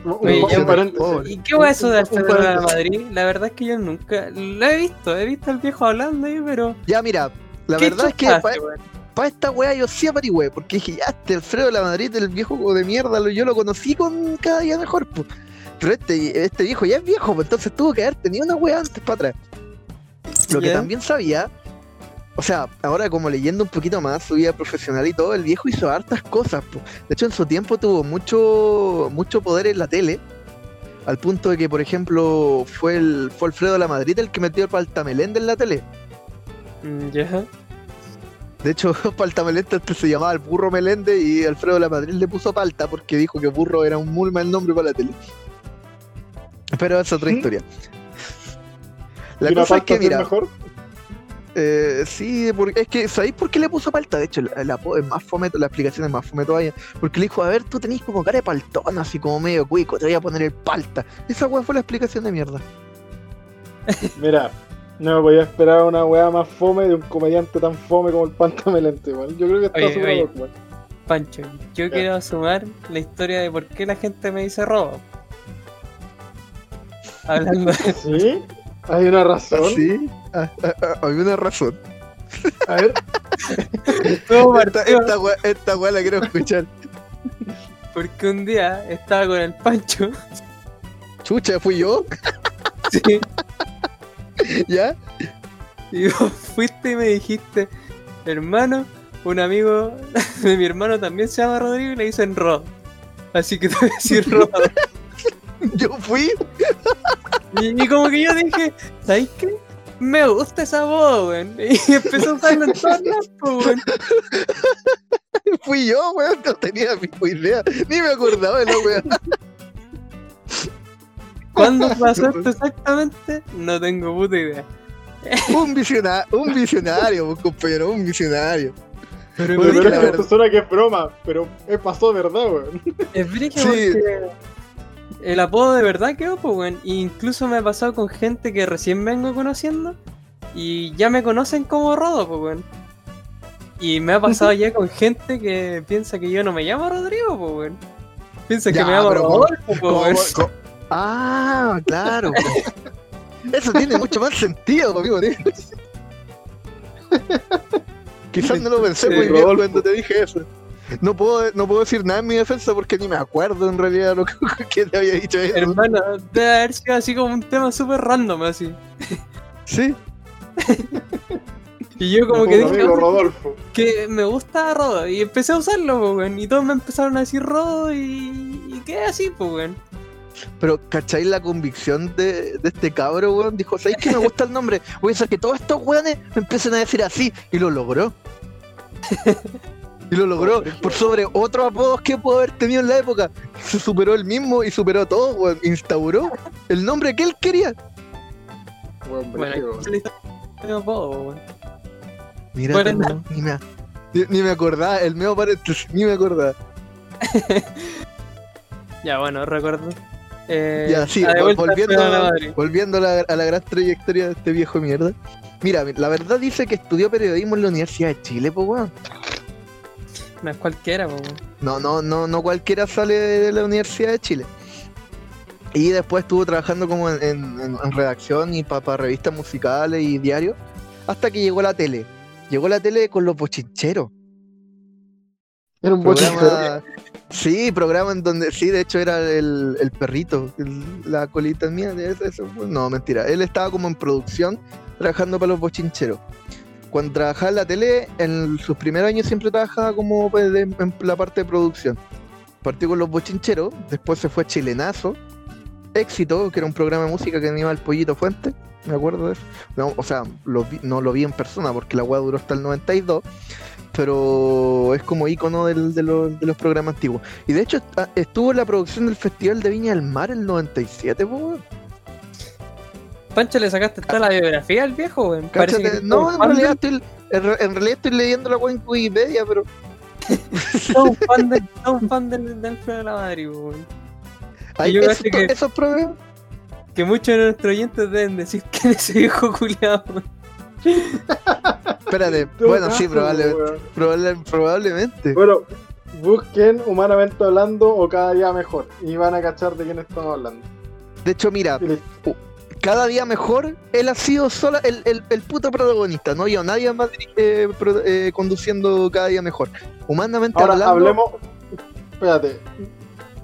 Un, Oye, un yo- paréntesis. pobre. ¿Y qué va eso de Alfredo de. Madrid? La verdad es que yo nunca lo he visto, he visto al viejo hablando ahí, pero. Ya, mira, la ¿qué verdad es que hace? Para esta weá yo sí averigüé, porque dije, ya, este Alfredo de la Madrid, el viejo de mierda, lo- yo lo conocí con cada día mejor, pues. Pero este, este viejo ya es viejo, pues entonces tuvo que haber tenido una weá antes para atrás. Lo que también sabía, o sea, ahora como leyendo un poquito más su vida profesional y todo, el viejo hizo hartas cosas, pues. De hecho, en su tiempo tuvo mucho, mucho poder en la tele. Al punto de que, por ejemplo, fue el fue Alfredo de la Madrid el que metió el Paltamelende en la tele. Ya. De hecho, [laughs] Palta Melende antes se llamaba el Burro Melende y Alfredo de la Madrid le puso Palta porque dijo que Burro era un muy mal nombre para la tele. Pero es otra historia. La ¿Y una cosa es pasta que, es mira, mejor? eh, sí, porque, es que, ¿sabéis por qué le puso Palta? De hecho, la, la es más fometo, la explicación es más fome todavía. Porque le dijo, a ver, tú tenés como cara de paltón, así como medio cuico, te voy a poner el Palta. Esa weá fue la explicación de mierda. Mira, no me podía esperar una weá más fome de un comediante tan fome como el Pantamelente, weón. Yo creo que está Oye, súper oye. loco, weón. Pancho, yo quiero sumar la historia de por qué la gente me dice robo. Hablando de [laughs] ¿Sí? ¿Hay una razón? Sí, ah, ah, ah, hay una razón. A ver, [laughs] todo Esta, esta, wea- esta wea la quiero escuchar. porque un día estaba con el Pancho. Chucha, fui yo, [laughs] sí, [laughs] ¿ya? Y vos fuiste y me dijiste, hermano, un amigo [laughs] de mi hermano también se llama Rodrigo y le dicen Rod. Así que te voy a decir [laughs] Rod. Yo fui, Y, y como que yo dije, ¿sabes qué? Me gusta esa voz, weón. Y empezó a usarlo en todas lados, po, weón. fui yo, weón, no tenía ni idea, ni me acordaba de la wea. ¿Cuándo pasó esto [laughs] exactamente? No tengo puta idea. Un visionario, un visionario, compañero, un visionario. Pero pero es que suena que es broma, pero es pasó de verdad, weón. Es brígido Sí. porque el apodo de verdad quedó, pues, weón. E incluso me ha pasado con gente que recién vengo conociendo y ya me conocen como Rodo, pues, weón. Y me ha pasado [laughs] ya con gente que piensa que yo no me llamo Rodrigo, pues, weón. Piensa que me llamo Rodolfo, pues, ¿Cómo- weón. Ah, claro. Eso tiene mucho más sentido, amigo. tío. Quizás no lo pensé muy bien Rodolfo. cuando te dije eso. No puedo, no puedo decir nada en mi defensa porque ni me acuerdo en realidad lo que, [laughs] que te había dicho eso. Hermano, debe haber sido así como un tema súper random, así. Sí, Y yo como que dije, amigo "Oh, Rodolfo. que me gusta Rodo y empecé a usarlo, pues. Y todos me empezaron a decir Rodo y, y quedé así, pues. Pero ¿cacháis la convicción de, de este cabro, weón? Dijo, ¿sabéis que me gusta el nombre? Voy a hacer que todos estos weones me empiecen a decir así. Y lo logró. Y lo logró por sobre otros apodos que pudo haber tenido en la época. Se superó el mismo y superó a todos, weón. Instauró el nombre que él quería. Weón, Bueno, apodo. Mira, Bueno, hermano, ni, me, ni, ni me acordaba, el mío paréntesis, ni me acordaba. [laughs] Ya, bueno, recuerdo. Eh, Ya, sí, a vol- volviendo, a volviendo a la, a la gran trayectoria de este viejo mierda. Mira, la verdad dice que estudió periodismo en la Universidad de Chile, pues weón. No es cualquiera, po, weón. No, no, no, no cualquiera sale de la Universidad de Chile. Y después estuvo trabajando como en, en- en- en redacción y para revistas musicales y diarios. Hasta que llegó la tele. Llegó la tele con los bochincheros. Era un bochinchero. Sí, programa en donde, sí, de hecho era el, el perrito, la colita mía, eso, eso, no, mentira, él estaba como en producción trabajando para los bochincheros. Cuando trabajaba en la tele, en sus primeros años siempre trabajaba como pues, en la parte de producción. Partió con los bochincheros, después se fue a Chilenazo, Éxito, que era un programa de música que animaba el Pollito Fuente, me acuerdo de eso. No, o sea, lo vi- no lo vi en persona porque la weá duró hasta el 92, pero es como ícono del- de, los, de los programas antiguos. Y de hecho est- estuvo en la producción del Festival de Viña del Mar el 97, po, weón. Pancho, le sacaste toda la biografía al viejo, weón. No, en realidad, estoy, en, en realidad estoy leyendo la weá en Wikipedia, pero [laughs] un fan, de, fan del, del Flor de la Madre, weón. esos, que- esos programas. Que muchos de nuestros oyentes deben decir [laughs] que es ese viejo culiado. Espérate, [laughs] bueno, sí, probable- probable- probablemente. Bueno, busquen humanamente hablando o cada día mejor. Y van a cachar de quién estamos hablando. De hecho, mira, cada día mejor, él ha sido sola el, el, el puto protagonista, no yo, nadie más eh, pro- eh, conduciendo cada día mejor. Humanamente Ahora hablando, hablemos. Espérate.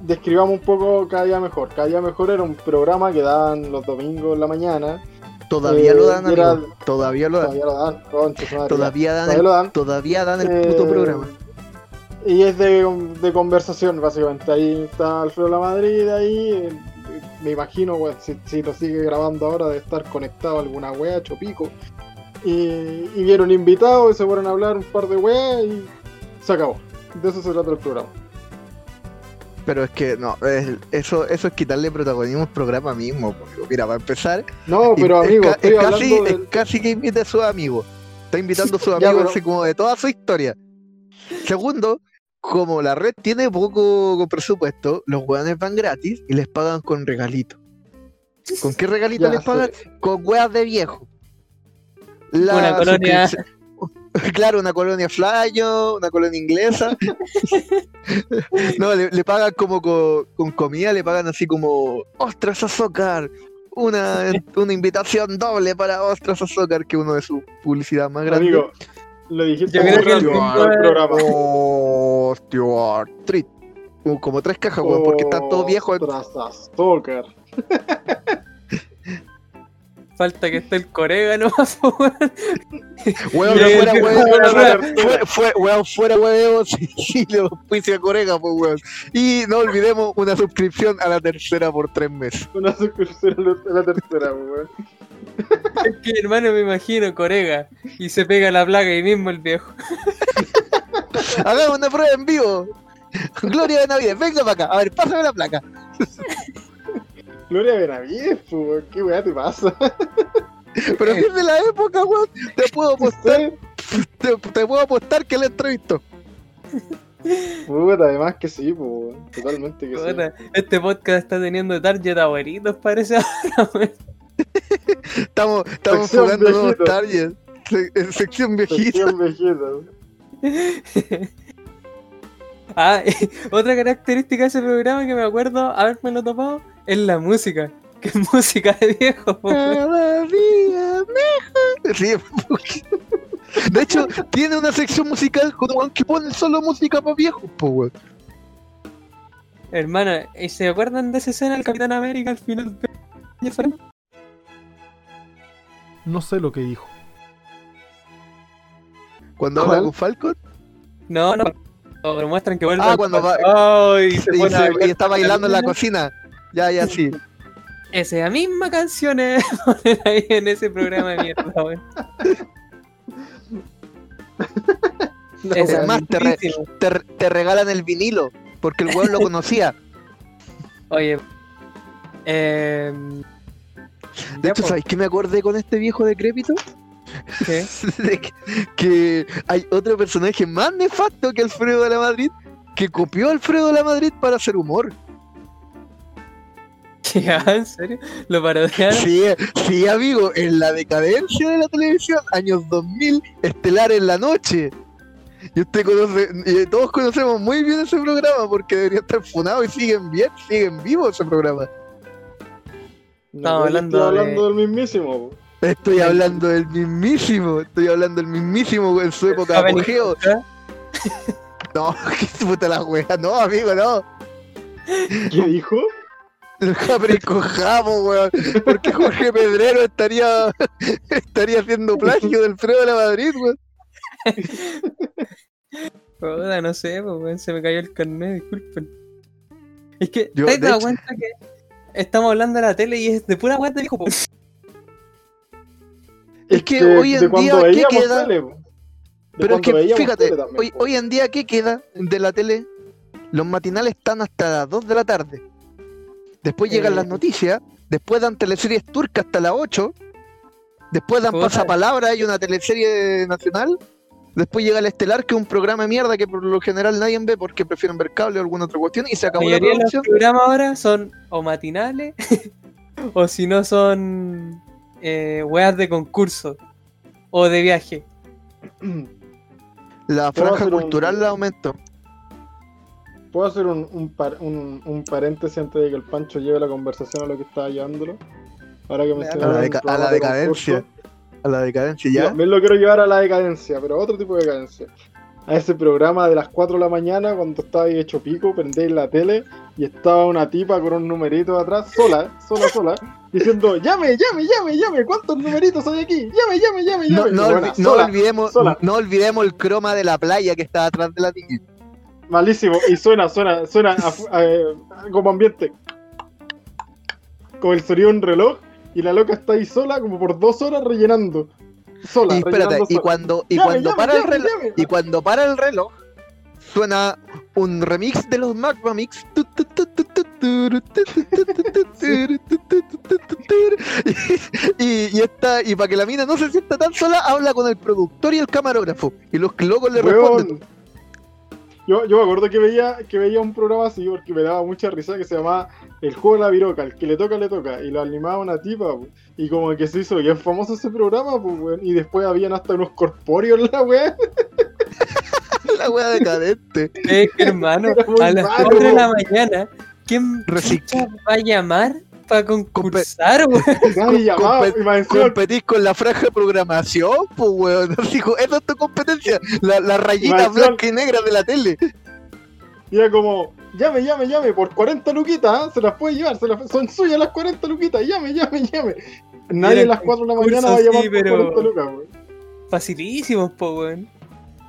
Describamos un poco cada día mejor. Cada día mejor era un programa que daban los domingos en la mañana. todavía eh, lo dan, era- amigo, todavía lo dan, Todavía lo dan. todavía dan, Todavía el, lo dan. todavía dan el puto Eh, programa. Y es de, de conversación, básicamente. Ahí está Alfredo La Madrid, ahí. eh, me imagino, si, si lo sigue grabando ahora, de estar conectado a alguna wea, chopico. Y, y vieron invitados y se fueron a hablar un par de weas y se acabó. De eso se trata el programa. Pero es que no, es- eso, eso es quitarle protagonismo al programa mismo. porque, Mira, para empezar, No, pero es, amigo, estoy es casi, es casi que invita a sus amigos. Está invitando a sus [laughs] amigos así como de toda su historia. Segundo, como la red tiene poco presupuesto, los weones van gratis y les pagan con regalitos. ¿Con qué regalito Ya, les pagan? sí. Con weas de viejo. La Una colonia. suscripción- [laughs] Claro, una colonia flayo, una colonia inglesa. no, le, le pagan como co- con, comida, le pagan así como ostras azúcar. Una, una invitación doble para ostras azúcar, que es uno de sus publicidades más grandes. Amigo, lo dijiste Yo creo que el programa. Oh, Stuart Treat. Como tres cajas, weón, porque están todos viejos. Ostras, azúcar. Falta que esté el corega nomás, [laughs] weón. Fuera weón, weón, fuera weón, sí, juicios de corega, pues weón. Y no olvidemos una suscripción a la tercera por tres meses. Una suscripción a la- a la tercera, weón. Es que hermano me imagino corega y se pega la plaga ahí mismo el viejo. [laughs] Hagamos una prueba en vivo. Gloria de Navidad, venga para acá. A ver, pásame la placa. [laughs] Gloria Benavides, pues, weón. ¿Qué weá te pasa? [laughs] Pero si es de la época, weón. Te puedo apostar, te, te puedo apostar que la entrevistó. Puta, además que sí, pues. Totalmente que sí. Puta, Este podcast está teniendo target abuelitos, parece ahora, weón. Estamos, estamos Sección jugando nuevos targets. Se- en sección viejita. Sección viejita. [laughs] Ah, [laughs] otra característica de ese programa que me acuerdo habérmelo topado es la música. Que es música de viejo, po. Cada día mejor. De hecho, tiene una sección musical con que pone solo música para viejos, pues weón. Hermano, ¿y ¿se acuerdan de esa escena del Capitán América al final? de- No sé lo que dijo. Cuando ¿Cuál? habla con Falcon No, no. Pero muestran que vuelve. Ah, cuando va- pasado y se y, pone a se- bailar y está bailando en la cocina. Ya, ya, sí. Esa misma canción [laughs] es ahí en ese programa de mierda, [laughs] weón. No, Es más, te, re- te, re- te regalan el vinilo porque el weón lo conocía. Oye. Eh, De hecho, po, ¿sabéis qué me acordé con este viejo decrépito? ¿qué? [laughs] De que, que hay otro personaje más nefasto que Alfredo de la Madrid que copió a Alfredo de la Madrid para hacer humor. [laughs] ¿Ya? ¿En serio? ¿Lo parodiaron? Sí, sí, amigo, en la decadencia de la televisión, años 2000, Estelar en la noche. Y usted conoce, y todos conocemos muy bien ese programa porque debería estar funado y siguen bien, siguen vivos ese programa. No, hablando estoy de- hablando del mismísimo. Estoy hablando del mismísimo, estoy hablando del mismísimo en su época de apogeo. [laughs] No, [laughs] qué puta la wea, no, amigo, no. ¿Qué dijo? El Japri con Jamo, weón. Porque Jorge Pedrero estaría estaría haciendo plagio del Fredo de la Madrid, weón. Puta, no sé, pues, weón, se me cayó el carnet, disculpen. Es que, Yo, ¿te has dado hecho- cuenta que estamos hablando de la tele y es de pura weá de viejo? Es que De- hoy en día, ¿qué queda? tele, Pero es que, fíjate, también, hoy, hoy en día, ¿qué queda de la tele? Los matinales están hasta las 2 de la tarde. Después llegan Eh. las noticias, después dan teleseries turcas hasta las 8, después dan pasapalabra y una teleserie nacional, después llega el Estelar, que es un programa de mierda que por lo general nadie ve porque prefieren ver cable o alguna otra cuestión, y se La acabó la de los programas ahora son o matinales [laughs] o si no son eh, weas de concurso o de viaje. La ¿Puedo franja un- cultural la aumentó. ¿Puedo hacer un, un, par- un, un paréntesis antes de que el Pancho lleve la conversación a lo que estaba llevándolo? Ahora que A mencionaron la, deca- a la de decadencia. concurso. A la decadencia, Ya, me lo quiero llevar a la decadencia, pero a otro tipo de decadencia. A ese programa de las 4 de la mañana, cuando estaba ahí hecho pico, prendéis la tele y estaba una tipa con un numerito atrás, sola, sola, sola, diciendo: llame, llame, llame, llame, ¿cuántos numeritos hay aquí? Llame, llame, llame, llame. no buena, no sola, olvidemos, sola. no olvidemos el croma de la playa que estaba atrás de la niña. Malísimo, y suena, suena, suena a- a- a- como ambiente. Con el sonido de un reloj, y la loca está ahí sola, como por dos horas rellenando. Sola, Y espérate, rellenando y sola. cuando, y Llame, cuando llame, para el reloj, y cuando para el reloj, suena un remix de los Magma Mix. Y, y, está, y para que la mina no se sienta tan sola, habla con el productor y el camarógrafo. Y los locos le responden. Yo, yo me acuerdo que veía, que veía un programa así porque me daba mucha risa que se llamaba El juego de la viroca, el que le toca, le toca, y lo animaba una tipa, po. y como que se hizo bien famoso ese programa, pues, weón. Y después habían hasta unos corpóreos en la weá. [laughs] La wea decadente. Eh, hermano, Era muy a las malo. 4 de la mañana, ¿quién Recic- va a llamar para concursar, weón? [laughs] Competís con la franja de programación, pues weón. [laughs] Co- esa es tu competencia. La, la rayita blanca y negra de la tele. Y era como, llame, llame, llame, por 40 luquitas, ¿ah? se las puede llevar, se las- son suyas las 40 luquitas, llame, llame, llame. Nadie a las 4 de la mañana va a llamar sí, por pero- 40 lucas, weón. Facilísimos, po, weón.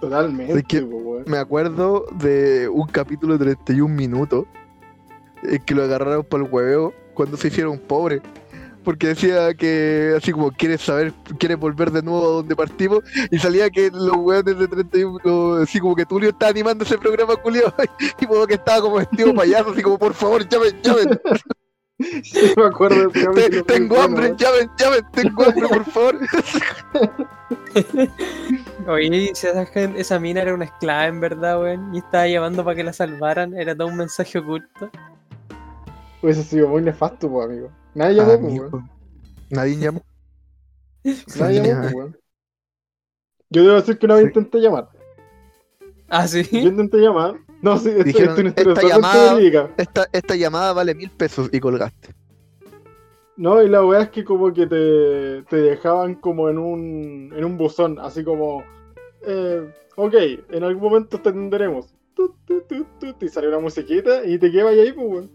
Totalmente, Es que- po, weón. Me acuerdo de un capítulo de 31 minutos eh, que lo agarraron para el hueveo cuando se hicieron pobres. Porque decía que, así como, ¿quieres saber, quieres volver de nuevo a donde partimos? Y salía que los hueones de 31, los- así como que Tulio estaba animando ese programa culiado [laughs] y como que estaba como vestido payaso, así como, por favor, llamen, llamen, [laughs] Sí, me acuerdo de ese te- tengo hambre, llamen, llamen, tengo hambre, por favor. [laughs] Oye, esa mina era una esclava en verdad, weón, y estaba llamando para que la salvaran, era todo un mensaje oculto. Hubiese sido muy nefasto, pues, amigo. Nadie llamó, pues, weón. Nadie llamó. [laughs] Nadie llamó, pues, weón. Yo debo decir que una vez Sí. intenté llamar. Ah, sí. Yo intenté llamar. No, sí, esto, Dijeron, esto es una historia esta llamada-. Esta, esta llamada vale mil pesos y colgaste. No, y la weá es que como que te, te dejaban como en un, en un buzón, así como, eh, ok, en algún momento te atenderemos. Y sale una musiquita y te quedas ahí, pues, weón.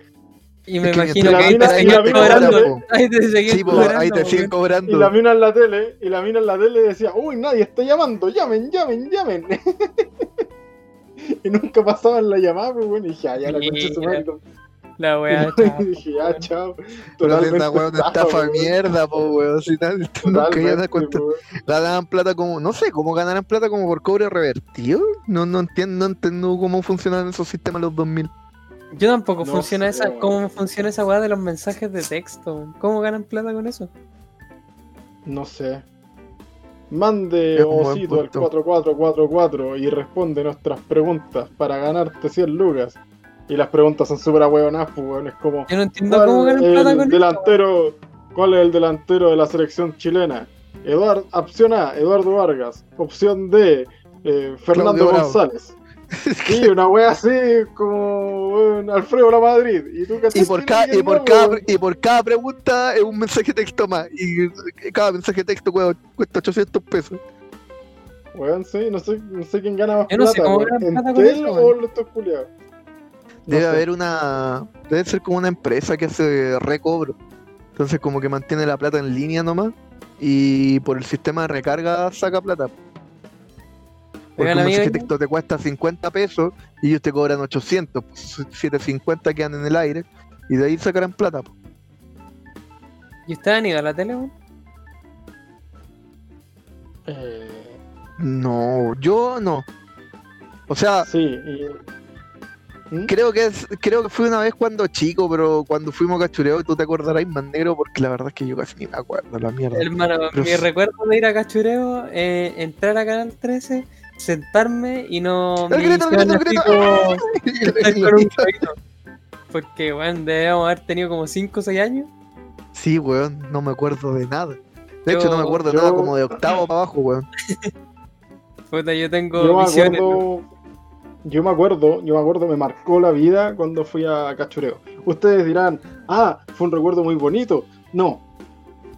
Y me Es que imagino que ahí mina- te seguían cobrando. Ahí te seguían Sí, cobrando. ahí te siguen cobrando. Y la mina en la tele, y la mina en la tele decía, uy, nadie está llamando, llamen, llamen, llamen. [laughs] y nunca pasaban la llamada, pues, bueno, y dije, ah, ya la concha su madre. La [laughs] weá, Y chao. dije, ya, chao. Pero si Totalmente esta weón estafa, mierda, po weón. Si nadie nunca ya Totalmente, da cuenta. Ganaban plata como. No sé, ¿cómo ganarán plata como por cobre revertido? No, no entiendo, no entiendo cómo funcionan esos sistemas los 2000. Yo tampoco No funciona sé, esa, weón. cómo funciona esa weá de los mensajes de texto. ¿Cómo ganan plata con eso? No sé. Mande osito al punto. 4444 y responde nuestras preguntas para ganarte 100 lucas. Y las preguntas son súper ahueonadas, pues, weón. Es como, Yo no entiendo cómo ¿cuál ganan plata el con eso. delantero, ¿Cuál es el delantero de la selección chilena? Eduardo, opción A, Eduardo Vargas. Opción D, eh, Fernando Claudio Bravo. [laughs] Sí, una wea así como weón, Alfredo La Madrid. Y, tú Y por, cada, y, por cada, weón. y por cada pregunta es un mensaje de texto más. Y cada mensaje de texto cuesta, cuesta 800 pesos. Weón, sí, no sé, no sé quién gana más Yo no sé plata, cómo weón. ganan plata con ¿Entel eso, o weón. los culiados? No Debe sé. haber una. Debe ser como una empresa que hace recobro. Entonces, como que mantiene la plata en línea nomás. Y por el sistema de recarga saca plata. Porque Oigan, un mensaje de amigo, texto te cuesta 50 pesos y ellos te cobran 800. Pues 750 quedan en el aire. Y de ahí sacarán plata. pues. ¿y ustedes han ido a la tele? Eh, No, yo no. O sea, sí, y... ¿Mm? creo que es, creo que fue una vez cuando chico, pero cuando fuimos a cachureo, tú te acordarás más negro, porque la verdad es que yo casi ni me acuerdo la mierda. Hermano, Pero mi recuerdo de ir a Cachureo, eh, entrar a Canal 13, sentarme y no El me grito, grito, grito. [laughs] un. Porque, weón, debemos haber tenido como 5 o 6 años. Sí, weón, no me acuerdo de nada. De hecho, no me acuerdo de yo- nada como de octavo para abajo, weón. [laughs] Puta, yo tengo Yo yo me acuerdo, yo me acuerdo, me marcó la vida cuando fui a Cachureo. Ustedes dirán, ah, fue un recuerdo muy bonito. No,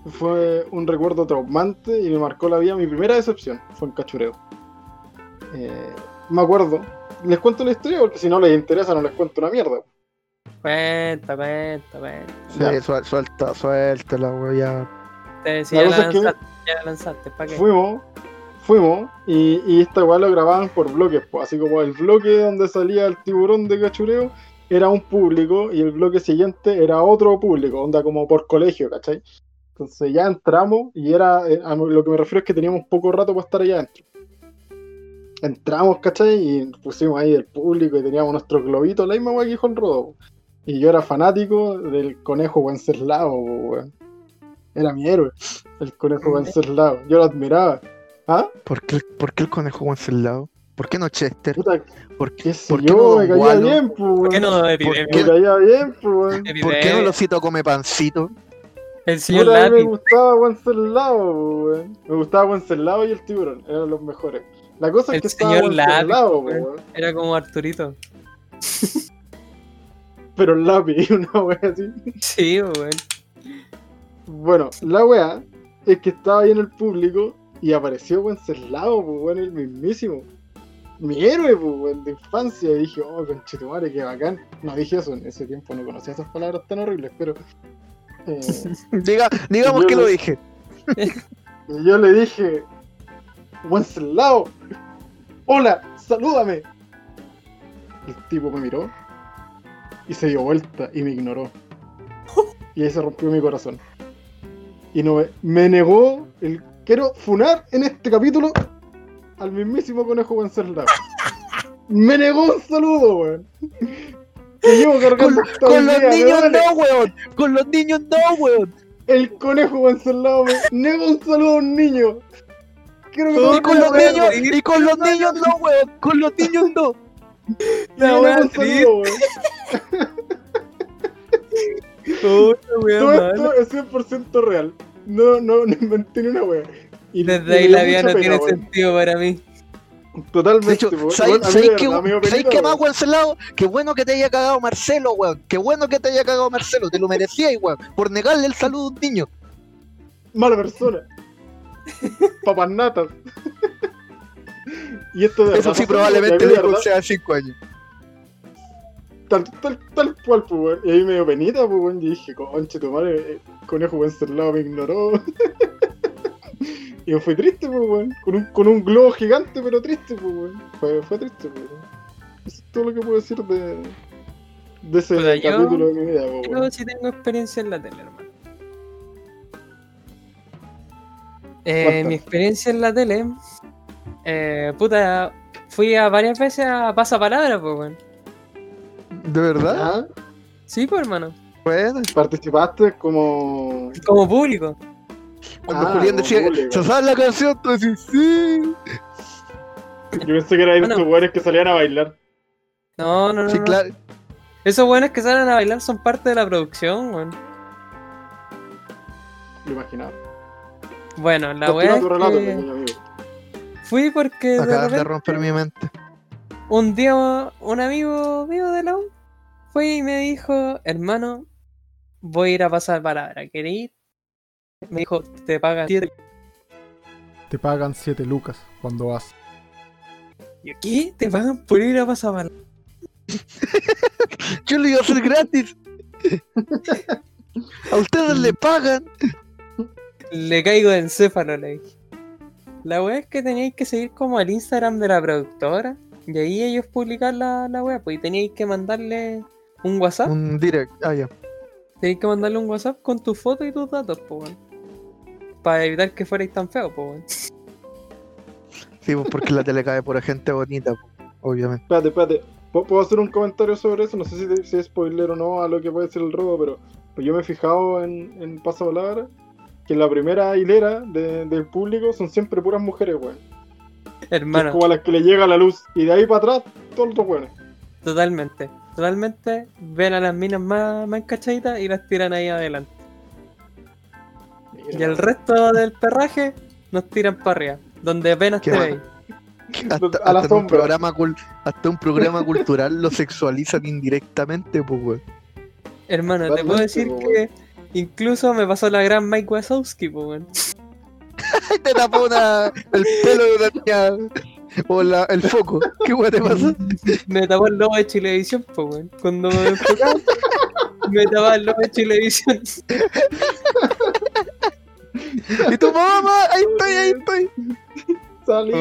fue un recuerdo traumante y me marcó la vida. Mi primera decepción fue en Cachureo. Eh, me acuerdo, les cuento la historia porque si no les interesa no les cuento una mierda. Cuenta, cuenta, cuenta. Sí, suel- suelta, suelta la. Te La decía, lanzaste, ya la lanzaste, ¿para qué? Fuimos, fuimos y, y esta weá lo grababan por bloques, pues, así como el bloque donde salía el tiburón de cachureo era un público y el bloque siguiente era otro público, onda como por colegio, ¿cachai? Entonces ya entramos y era, eh, a lo que me refiero es que teníamos poco rato para estar allá adentro. Entramos, ¿cachai? Y pusimos ahí el público y teníamos nuestros globitos, la misma weá que dijo el Rodo. Y yo era fanático del conejo Wenceslao, weón. Era mi héroe, el conejo Wenceslao. Yo lo admiraba. ¿Ah? ¿Por qué, por qué el conejo Wenceslao? ¿Por qué no Chester? Puta, ¿Por qué, por qué yo, no me caía Wallo? bien, pues, ¿Por qué no ¿Por Epidemia? Me caía bien, pues, weón. ¿Por qué no Epidemia, Losito come pancito? El señor Puta, a mí me gustaba Wenceslao, weón. Me gustaba Wenceslao y el tiburón, eran los mejores. La cosa es El que estaba señor Wenceslao, weón. weón. Era como Arturito. [laughs] Pero el lápiz, [laughs] una wea así. Sí, weón. Bueno, la wea es que estaba ahí en el público y apareció Wenceslao, pues, weón, el mismísimo. Mi héroe, pues, weón, de infancia. Y dije, oh, conchetumare, qué bacán. No dije eso, en ese tiempo no conocía esas palabras tan horribles, pero. eh, [laughs] Diga, digamos que lo dije. y yo le dije, Wenceslao, hola, salúdame. El tipo me miró y se dio vuelta y me ignoró. Y ahí se rompió mi corazón. Y no me, me negó el. Quiero funar en este capítulo al mismísimo conejo Wenceslao. Me negó un saludo, weón. Que llevo Con, cargando con hoy los día, niños no, weón. Con los niños no, weón. El conejo Wenceslao me negó un saludo a un niño. Quiero que Y con los niños, y con los niños no, weón. Con los niños no. La un triste. Todo es 100% real. No, no, no inventé ni una wea. Y, Desde ahí la vida no pena, tiene sentido para mí. Totalmente, De hecho, weón. ¿sabes Weón, a mí sabes de qué, verdad me dio ¿sabes penita, qué más, weón. Wenceslao? Qué bueno que te haya cagado Marcelo, weón. Qué bueno que te haya cagado Marcelo. Te lo merecías, weón. Por negarle el saludo a un niño. Mala persona. [laughs] Papas natas. y esto de Eso sí, probablemente y a mí de dijo verdad, hace 5 años. tal, tal, tal cual, pues, weón. Y ahí me dio penita, pues, weón. Y dije, conche, tu madre, eh, conejo Wenceslao me ignoró. [laughs] y me fui triste, pues, weón. Con un, con un globo gigante, pero triste, pues, weón. Fue, fue triste, pues, weón. Eso es todo lo que puedo decir de, de ese yo- capítulo de mi vida, pues, weón. Yo sí tengo experiencia en la tele, hermano. Eh, mi experiencia en la tele, eh, puta, fui a varias veces a pasapalabra, pues, weón. ¿De verdad? Ah, Sí, pues, hermano. Bueno. Participaste como. Como público. Cuando Ah, Julián decía. ¿se sabe la canción? Tú decís, sí. Yo pensé que era de Bueno. estos weones que salían a bailar. No, no, no. Sí, no. claro. Esos buenos que salen a bailar son parte de la producción, weón. Lo imaginaba. Bueno, la weá es que amigo. fui porque Acabas de repente, romper mi mente. un día un amigo mío de la U fue y me dijo, hermano, voy a ir a pasar palabra, ¿querés ir? Me dijo, te pagan siete. Te pagan 7 lucas cuando vas. Y ¿Qué? ¿Te pagan por ir a pasar palabra? [laughs] Yo lo iba a hacer gratis. [laughs] A ustedes le pagan. Le caigo de encéfalo, le dije. La weá es que teníais que seguir como el Instagram de la productora. Y ahí ellos publican la, la weá, pues y teníais que mandarle un WhatsApp. Un direct. Ah, ya. Tenéis que mandarle un WhatsApp con tu foto y tus datos, pues weón. Para evitar que fuerais tan feos, pues weón. Sí, pues porque la tele cae por gente bonita, pues, obviamente. Espérate, espérate. ¿Puedo hacer un comentario sobre eso? No sé si, si es spoiler o no a lo que puede ser el robo, pero pues yo me he fijado en, en Pasapalabra que en la primera hilera de- del público son siempre puras mujeres, weón. Es Hermano, como a las que le llega la luz. Y de ahí para atrás, todos los weones. totalmente. Totalmente ven a las minas más, más cachaditas y las tiran ahí adelante. Y el resto del perraje nos tiran para arriba, donde apenas te veis. Hasta, A la hasta un programa hasta un programa cultural lo sexualizan indirectamente, pues, weón. Hermano, te puedo decir po, que incluso me pasó la gran Mike Wazowski, pues weón. Ay, [laughs] te tapó una, el pelo de una niña. O la, el foco. ¿Qué weón te pasó? [laughs] Me tapó el logo de Chilevisión, pues weón. Cuando me enfocaba, me tapaba el logo de Chilevisión. [laughs] Y tu mamá, ahí estoy, ahí estoy. Salí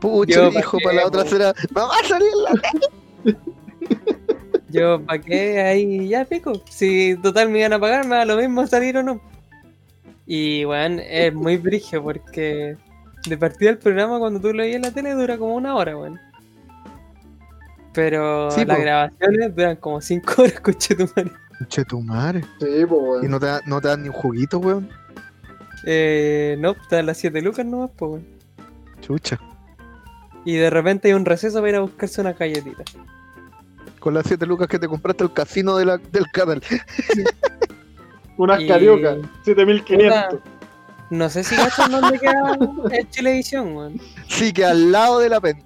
Puta, no, hijo ¿pa' para la otra será. Mamá, salí en la. Yo, ¿para qué? Ahí ya pico. Si total me iban a pagar, me da lo mismo salir o no. Y weón, es muy brigio porque de partida el programa cuando tú lo veías en la tele dura como una hora, weón. Pero Sí, las po. grabaciones duran como cinco [laughs] horas, coche tu madre. Che, tu madre. Sí, pues, Y weón. no te, da- no te dan ni un juguito, weón. Eh, no, está a las 7 lucas nomás, pues, weón. Chucha. Y de repente hay un receso para ir a buscarse una galletita. Con las 7 lucas que te compraste el casino de la- del canal. [laughs] Unas Y- cariocas, 7500. No sé si cachan dónde queda [laughs] el Chilevisión, weón. Sí, que al lado de la pen.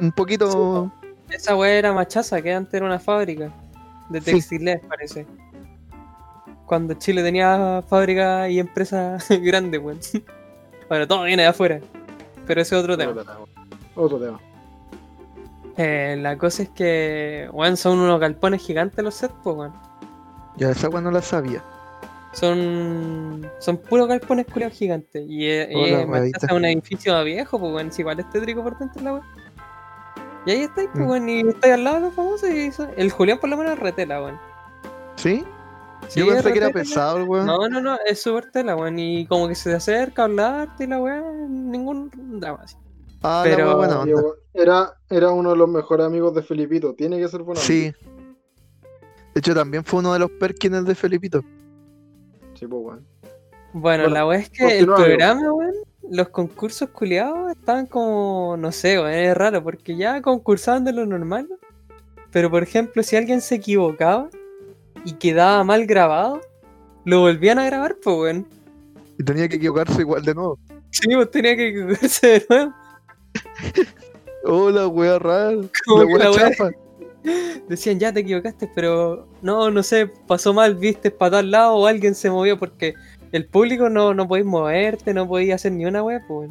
Un poquito. Esa weá era machaza, que antes era una fábrica de Sí. textiles, parece. Cuando Chile tenía fábrica y empresas [laughs] grandes, weón. Bueno, todo viene de afuera. Pero ese es otro tema. Otro tema. Eh, la cosa es que, weón, son unos galpones gigantes los sets, pues, weón. Ya esa weá no la sabía. Son, son puros galpones culiados gigantes. Y es, machaza, huevita. un edificio viejo, pues, weón. Es igual es tétrico por dentro la weón. Y ahí estáis, pues, Mm. weón. Y estáis al lado de los famosos. Y eso- el Julián, por lo menos, es retela, weón. ¿Sí? Sí, Yo pensé que era pesado el weón. No, no, no, es súper tela, weón. Y como que se te acerca a hablarte y la weá, ningún drama así. Ah, pero- Era, era uno de los mejores amigos de Felipito. Tiene que ser bueno. Sí. De hecho, también fue uno de los Perkins de Felipito. Sí, pues, weón. Bueno, Bueno, la weá es que el programa, weón, los concursos culiados estaban como, no sé, weón, es raro, porque ya concursaban de lo normal. Pero por ejemplo, si alguien se equivocaba y quedaba mal grabado, lo volvían a grabar, pues, weón. Y tenía que equivocarse igual de nuevo. Sí, pues tenía que equivocarse de nuevo. [laughs] Hola, weá rara. La weá- chafa. Decían, ya te equivocaste, pero no, no sé, pasó mal, viste para tal lado o alguien se movió porque el público no, no podéis moverte, no podéis hacer ni una web, pues.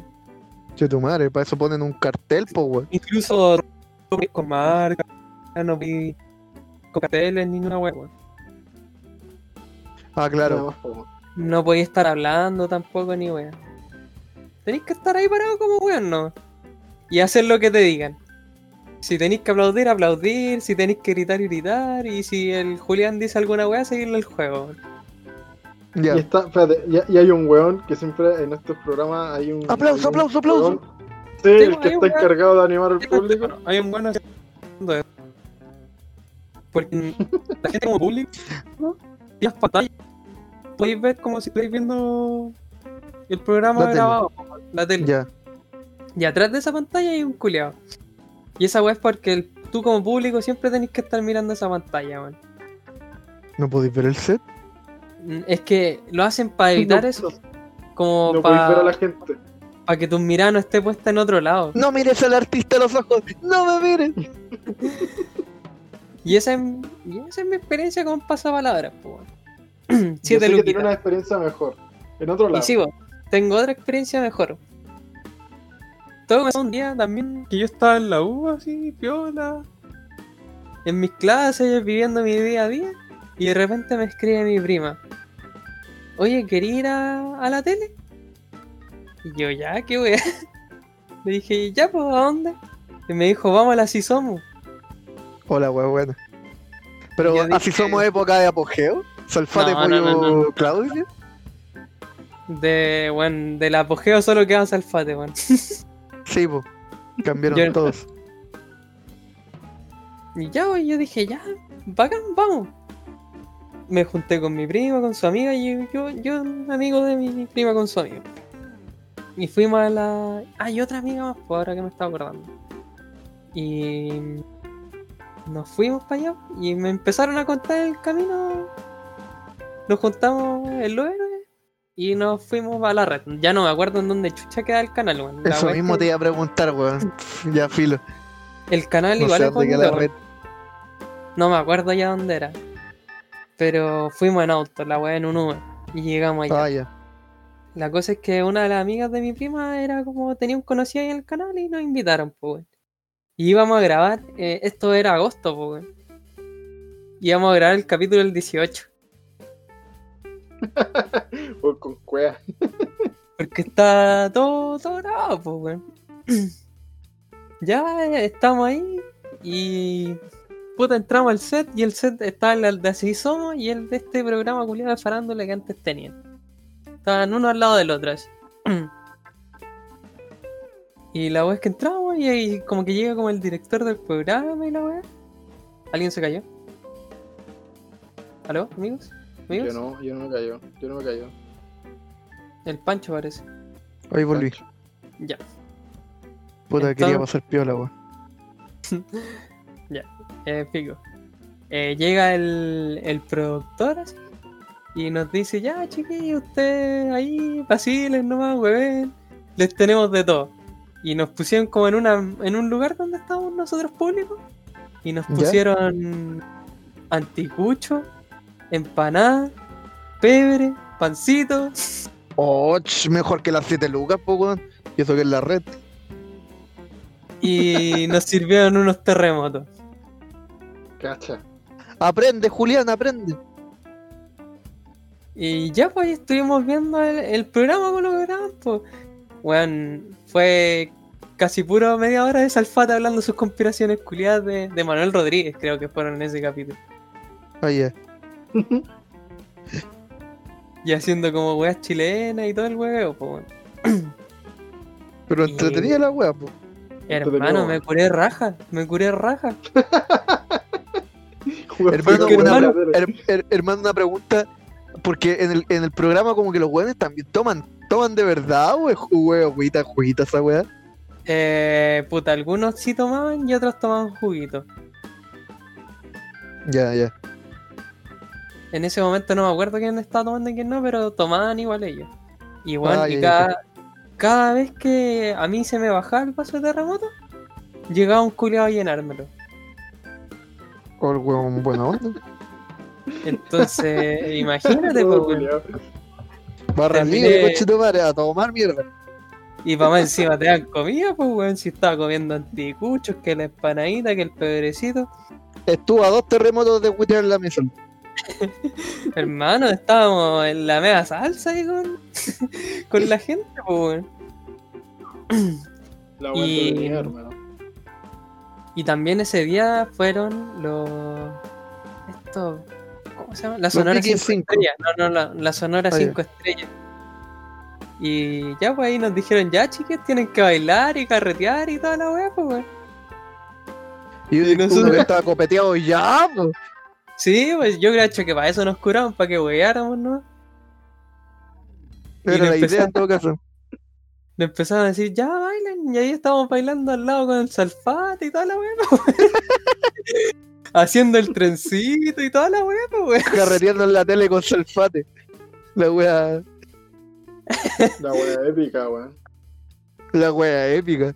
Che, tu madre, para eso ponen un cartel, po, weón. Incluso no con marca, no podéis con carteles ni una weón. Ah, claro. weón. No podéis estar hablando tampoco ni weón. Tenéis que estar ahí parado como weón, no. Y hacer lo que te digan. Si tenéis que aplaudir, aplaudir. Si tenéis que gritar, gritar. Y si el Julián dice alguna weá, seguirle el juego. Ya. Y está, espérate, y, y hay un weón que siempre en estos programas hay un. Aplauso, hay un aplauso, aplauso. weón- Sí, Sí, el que está encargado de animar al público. Hay un bueno haciendo eso. Porque la gente como público ¿no? y las pantallas podéis ver como si estáis viendo el programa La tele. grabado, la tele. Ya. Y atrás de esa pantalla hay un culeado. Y esa weá es porque el- tú como público siempre tenés que estar mirando esa pantalla, man. ¿No podéis ver el set? Mm, Es que lo hacen para evitar No. eso. Como No podéis ver a la para gente. que tu mirada no esté puesta en otro lado. No mires al artista a los ojos. No me mires. [laughs] Y esa, es, y esa es mi experiencia con pasapalabras, po. weón. [clears throat] Yo Siete sé que tiene una experiencia mejor. En otro Y lado. sí, vos, tengo otra experiencia mejor. Todo comenzó un día también que yo estaba en la U, así, piola. En mis clases, viviendo mi día a día. Y de repente me escribe mi prima. Oye, ¿quería ir a, a la tele? Y yo, ya, qué wea. [laughs] Le dije, ya, pues, ¿a dónde? Y me dijo, vamos a la. Hola, weá, buena. Pero así dije- somos época de apogeo. Salfate No, pollo no, no, no. Claudio. De, bueno, del apogeo solo queda Salfate, weón. [laughs] Sí, po. Cambiaron Yo- todos. Y ya, yo dije, ya, bacán, vamos. Me junté con mi prima, con su amiga, y yo, yo, amigo de mi prima con su amigo. Y fuimos a la. Ah, y otra amiga más, pues ahora que me estaba acordando. Y. Nos fuimos para allá y me empezaron a contar el camino. Nos juntamos los héroes y nos fuimos a la red. Ya no me acuerdo en dónde chucha queda el canal, weón. Eso mismo que te iba a preguntar, weón. Ya, filo. El canal No igual es bonito, la red. No me acuerdo ya dónde era. Pero fuimos en auto, la weá en un Uber. Y llegamos allá. Ah, ya. La cosa es que una de las amigas de mi prima era como tenía un conocido ahí en el canal y nos invitaron, pues weón. Y íbamos a grabar, eh, esto era agosto, pues weón. Íbamos a grabar el capítulo del 18. O con cuea. Porque está todo, grabado, pues weón. [clears throat] ya eh, estamos ahí y puta entramos al set y el set estaba el de Así Somos y el de este programa culiado de farándula que antes tenían. Estaban uno al lado del otro así. [clears throat] y la wea es que entramos y ahí como que llega como el director del programa y la wea. ¿Alguien se cayó? ¿Aló, amigos? Yo no, yo no me cayó. Yo no me cayó. El Pancho parece. Ahí volví. Ya. Puta, quería Entonces- pasar piola, weón. [laughs] Eh, pico. Eh, llega el, el productor así, y nos dice, ya chiquillos, ustedes ahí, vacilen nomás, hueven, les tenemos de todo. Y nos pusieron como en una en un lugar donde estábamos nosotros públicos. Y nos ¿Ya? pusieron anticucho, empanada, pebre, pancito. Oh, mejor que las 7 lucas, po, weón. Y eso que es la red. Y [laughs] nos sirvieron unos terremotos. Cacha. Aprende, Julián, aprende. Y ya pues ahí estuvimos viendo el, el programa con lo que graban, pues. Weón, fue casi puro media hora de Salfata hablando sus conspiraciones culiadas de, de Manuel Rodríguez, creo que fueron en ese capítulo. Ah, ya. [laughs] Y haciendo como weas chilenas y todo el hueveo, pues weón. [clears throat] Pero Y- entretenida la weá, po. Hermano, me curé raja, me curé raja. [laughs] Hermano, una, hermano- her- her- hermano, una pregunta. Porque en el, en el programa, como que los weones también toman. ¿Toman de verdad o es juego, juguita, juguita esa weá? Eh, puta, algunos sí tomaban y otros tomaban juguito. Ya, ya. En ese momento no me acuerdo quién estaba tomando y quién no, pero tomaban igual ellos. Ah, y ya, cada, cada vez que a mí se me bajaba el paso de terremoto, llegaba un culiado a llenármelo. O el weón buena onda. Entonces, [laughs] imagínate, pues, weón. Barra Terminé- libre, coche tu madre, a tomar mierda. Y para más encima te dan comida, pues, weón. Si estaba comiendo anticuchos, que la empanadita, que el pedrecito. Estuvo a dos terremotos de Twitter en la mesa. [laughs] Hermano, estábamos en la mega salsa ahí con, [laughs] con la gente, pues. [clears throat] La Y- hermano. Y también ese día fueron los. Estos. ¿Cómo se llama? La Sonora Piquen 5 cinco. Estrellas. No, no, la, la Sonora Ah, ya. 5 Estrellas. Y ya, pues ahí nos dijeron, ya chiques, tienen que bailar y carretear y toda la weá, pues weón. Y yo Y nosotros- estaba copeteado ya, po. Sí, pues yo creo que para eso nos curamos, para que weáramos, ¿no? Y le la idea en todo caso. [laughs] Le empezaron a decir, ya bailen, y ahí estábamos bailando al lado con el salfate y toda la weá, [laughs] pues. Haciendo el trencito y toda la weá, pues weón. Carreteando en la tele con sulfate. La wea, La wea épica, weón. la wea épica.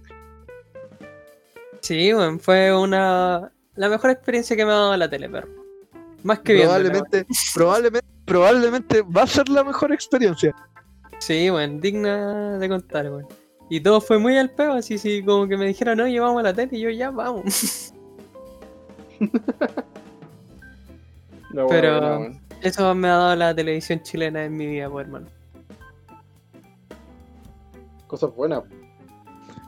Sí, weón, fue una. La mejor experiencia que me ha dado la tele, perro. Más que. Probablemente, probablemente, probablemente va a ser la mejor experiencia. Sí, weón, digna de contar, weón. Y todo fue muy al peo, así, sí, como que me dijeron, no, llevamos a la tele, y yo ya vamos. [laughs] Pero-. Eso me ha dado la televisión chilena en mi vida, pues, hermano. Cosas buenas.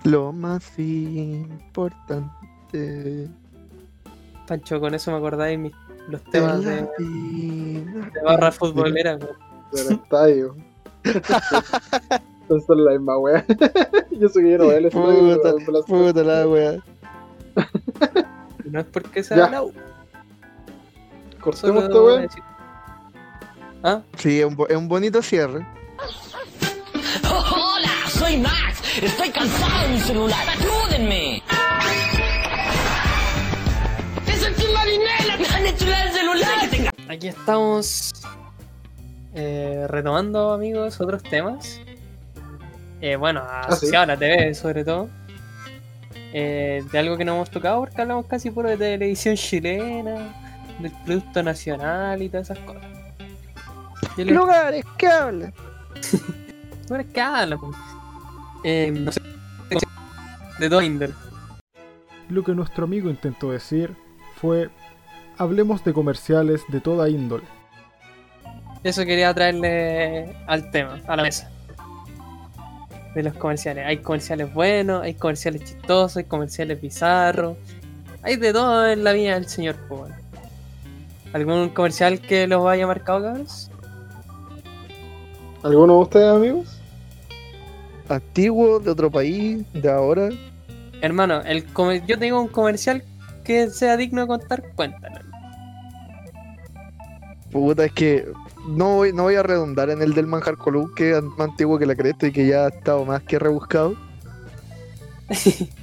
Lo más importante Pancho, con eso me acordáis mis, los temas de, de barra futbolera, weón. del estadio. Entonces son la misma wea. [laughs] yo sé que yo no veo el estadio. Puta, pero la wea. No es porque sea Ya. la U, Cortemos esta voy wea. ¿Ah? Sí, es un, es un bonito cierre. Hola, soy Max. Estoy cansado de mi celular. Ayúdenme. Aquí estamos eh, retomando, amigos, otros temas. Eh, bueno, asociados a la TV, sobre todo. Eh, de algo que no hemos tocado, porque hablamos casi puro de televisión chilena, del producto nacional y todas esas cosas. Les- Lugares que hablan. [laughs] no les que hablan, pues. Eh, no sé, de todo índole. Lo que nuestro amigo intentó decir fue, hablemos de comerciales de toda índole. Eso quería traerle al tema, a la mesa. De los comerciales. Hay comerciales buenos, hay comerciales chistosos, hay comerciales bizarros. Hay de todo en la vida del señor Power. ¿Algún comercial que los haya marcado, cabros? ¿Alguno de ustedes, amigos? Antiguo, de otro país, de ahora. Hermano, el comer- yo tengo un comercial que sea digno de contar, cuéntalo. Puta, es que no voy, no voy a redundar en el del manjar column, que es más antiguo que la cresta y que ya ha estado más que rebuscado. [laughs]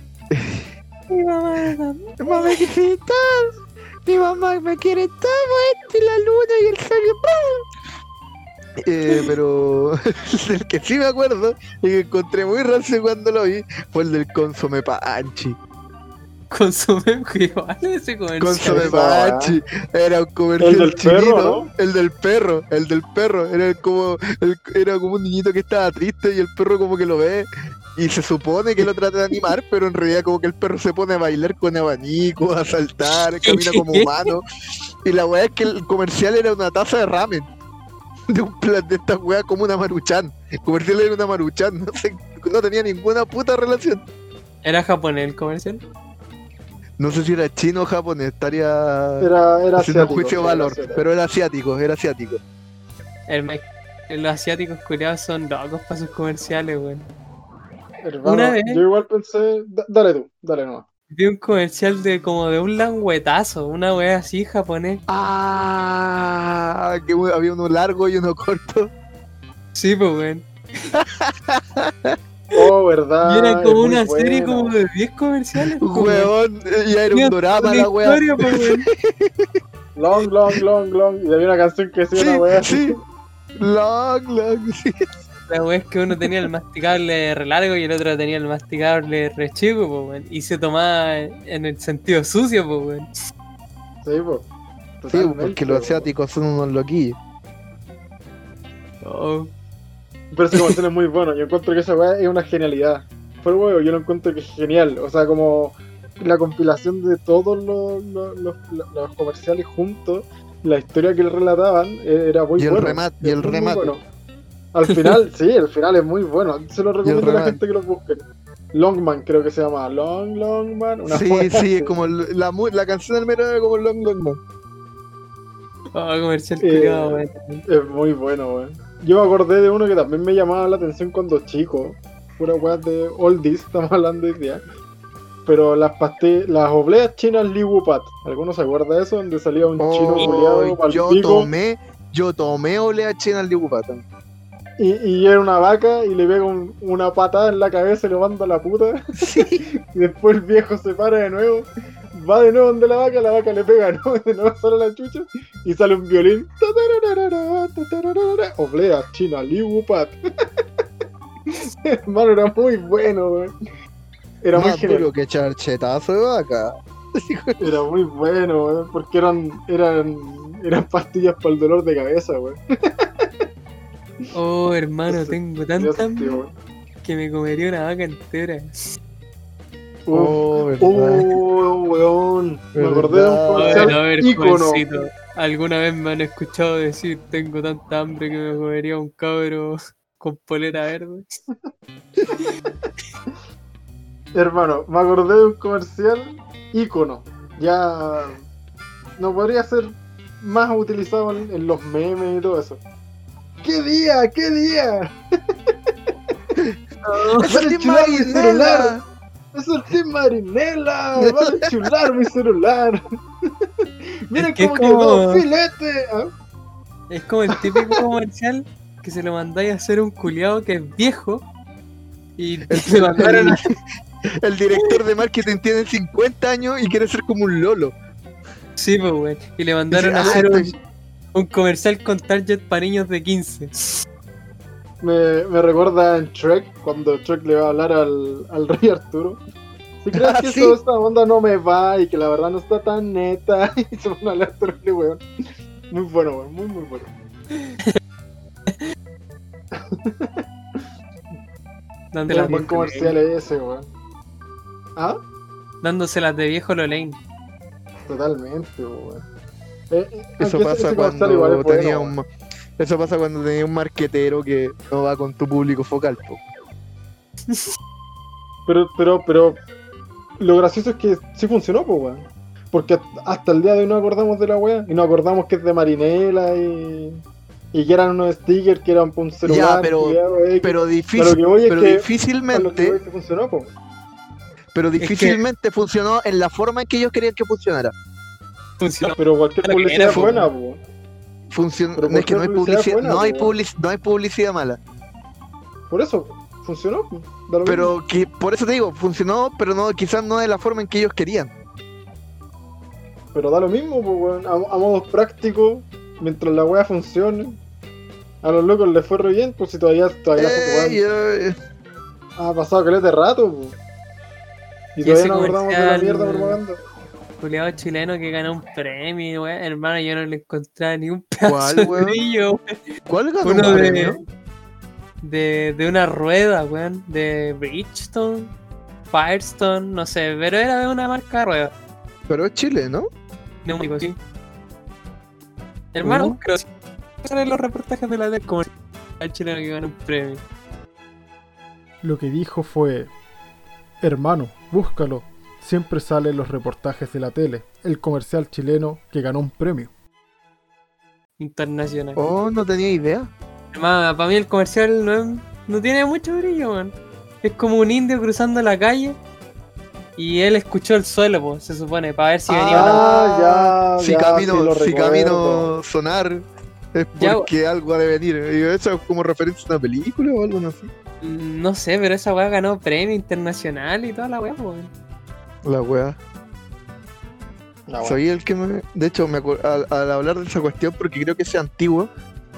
Mi mamá Mamá me quiere todo. Mi mamá me quiere todo esto y la luna y el sol. Eh, pero [laughs] el que sí me acuerdo y que encontré muy rancio cuando lo vi fue el del consome panchi. Consume igual ese comercial. Consome Esa, panchi. Era un comercial El del perro. El del perro, el del perro. Era como, el- era como un niñito que estaba triste y el perro como que lo ve. Y se supone que lo trata de animar, pero en realidad como que el perro se pone a bailar con abanico, a saltar, [laughs] camina como humano. Y la weá es que el comercial era una taza de ramen. De un plan de esta weá como una maruchan. El comercial era una maruchan, no sé, no tenía ninguna puta relación. ¿Era japonés el comercial? No sé si era chino o japonés, estaría Era, era haciendo asiático. juicio de valor, pero era asiático, era asiático. El los asiáticos culiados son locos para sus comerciales, weón. Hermano, Una vez- Yo igual pensé. da- dale tú, dale nomás. Vi un comercial de como de un languetazo, una wea así japonés. Ah, que había uno largo y uno corto. Sí, pues weón. [laughs] Verdad. y era como una serie como de 10 comerciales. weón. Huevón, ya era un drama la weá. pues. [laughs] Long, long, long, long. Y había una canción que decía Sí, una wea sí. Long, long, sí. [laughs] La wea es que uno tenía el masticable re largo y el otro tenía el masticable re chico, pues, weón. Y se tomaba en el sentido sucio, pues, weón. Sí, po. Sí, porque los po. asiáticos son unos loquillos. Oh. Pero ese comercial es muy bueno. Yo encuentro que esa weá es una genialidad. Fue el huevo, yo lo encuentro que es genial. O sea, como la compilación de todos los, los, los- los comerciales juntos, la historia que relataban eh, era muy Y el bueno. remate- y el remate. bueno. Al final, sí, el final es muy bueno. Se lo recomiendo a la gente que lo busquen. Longman creo que se llama. Long, Longman. Una Sí, sí, así. es como el- la, la canción del mero era como Long Long Man. Oh, comercial Eh, weón. Es muy bueno, weón. Yo me acordé de uno que también me llamaba la atención cuando chico. Pura weá de oldies, [laughs] estamos hablando hoy día. Pero las pastillas, las obleas chinas Liwupat. ¿Alguno se acuerda de eso? Donde salía un chino Oh, culiado pa'l yo pico tomé, yo tomé olea china al Ligupata. y, y era una vaca y le pega un- una patada en la cabeza y lo manda a la puta. [laughs] y después el viejo se para de nuevo. Va de nuevo donde la vaca, la vaca le pega, ¿no? [laughs] De nuevo sale la chucha y sale un violín. Oblea china Liwupat. Hermano, [laughs] era muy bueno, weón. Era muy Más genial. duro que charchetazo de vaca. [laughs] Era muy bueno, weón. Porque eran, eran, eran pastillas para el dolor de cabeza, weón. Oh, hermano, tengo tanta que me comería una vaca entera. Uf. Oh. Oh, weón. Me acordé de un Verdad. A ver, comercial a ver, ícono. jovencito. ¿Alguna vez me han escuchado decir tengo tanta hambre que me comería un cabro con polera verde? [laughs] Hermano, me acordé de un comercial ícono. Ya no podría ser más utilizado en, en los memes y todo eso. ¡Qué día! ¡Qué día! ¡Es ¡Van a el celular! ¡Es el Team Marinela! ¡Van a enchular mi celular! [laughs] ¡Miren Es que cómo como- quedó! ¡Filete! ¿Ah? Es como el típico comercial que se lo mandáis a hacer un culiado que es viejo y le mandaron a- El director de marketing tiene 50 años y quiere ser como un lolo. Sí, pues, weón. Y le mandaron a Ah, hacer un, un comercial con target para niños de 15. Me, me recuerda en Trek, cuando Trek le va a hablar al, al [laughs] rey Arturo. Si crees Ah, que sí. toda esta onda no me va y que la verdad no está tan neta, [laughs] y se pone a hablar terrible, weón. Muy bueno, weón, muy, muy bueno. Dándose Era las un buen de- comercial ese, weón. ¿Ah? Dándoselas de viejo Lolain. Totalmente, weón. Eh, eh, Eso pasa cuando igual es bueno, tenía weón. un eso pasa cuando tenía un marquetero que no va con tu público focal. po. Pero, pero, pero. Lo gracioso es que sí funcionó, pues, weón. Porque hasta el día de hoy no acordamos de la weá. Y no acordamos que es de Marinela y. Y que eran unos stickers que eran un celular. pero- X. Pero, difícil, que voy es pero que- difícilmente, es que funcionó, pues. pero que- difícilmente funcionó en la forma en que ellos querían que funcionara. Funcionó. Pero cualquier publicidad era, buena, pues. Funciona, Pero no, es que no hay ¿por qué publicidad, no hay publici- no hay publicidad mala. Por eso, funcionó. Pero que, por eso te digo, funcionó, pero no, quizás no de la forma en que ellos querían. Pero da lo mismo, pues. A, a modo práctico, mientras la weá funcione. A los locos les fue re bien, pues si todavía, todavía Eh, eh, ha pasado caleta de rato, pues. Y Y todavía nos acordamos de la mierda propaganda. Culeado chileno que ganó un premio, weón. Hermano, yo no le encontraba ni un pedazo ¿Cuál, de weón? brillo, weón. ¿Cuál ganó Uno un de, premio? de, de una rueda, weón. De Bridgestone, Firestone, no sé, pero era de una marca de rueda. Pero es Chile, ¿no? Neumático, sí. Hermano, creo que salen los reportajes de la del comercial chileno que ganó un premio. Lo que dijo fue, hermano, búscalo. Siempre salen los reportajes de la tele, el comercial chileno que ganó un premio. Internacional. Oh, no tenía idea. Además, para mí el comercial no, es- no tiene mucho brillo, man. Es como un indio cruzando la calle y él escuchó el suelo, se supone, para ver si venía una... Ah, ya, si ya, camino, sí si camino sonar es Ya, porque algo ha de venir. Y eso es como referencia a una película o algo así. No sé, pero esa weá ganó premio internacional y toda la weá, pues. La weá. Bueno. Soy el que me. De hecho, me al, al hablar de esa cuestión, porque creo que es antiguo,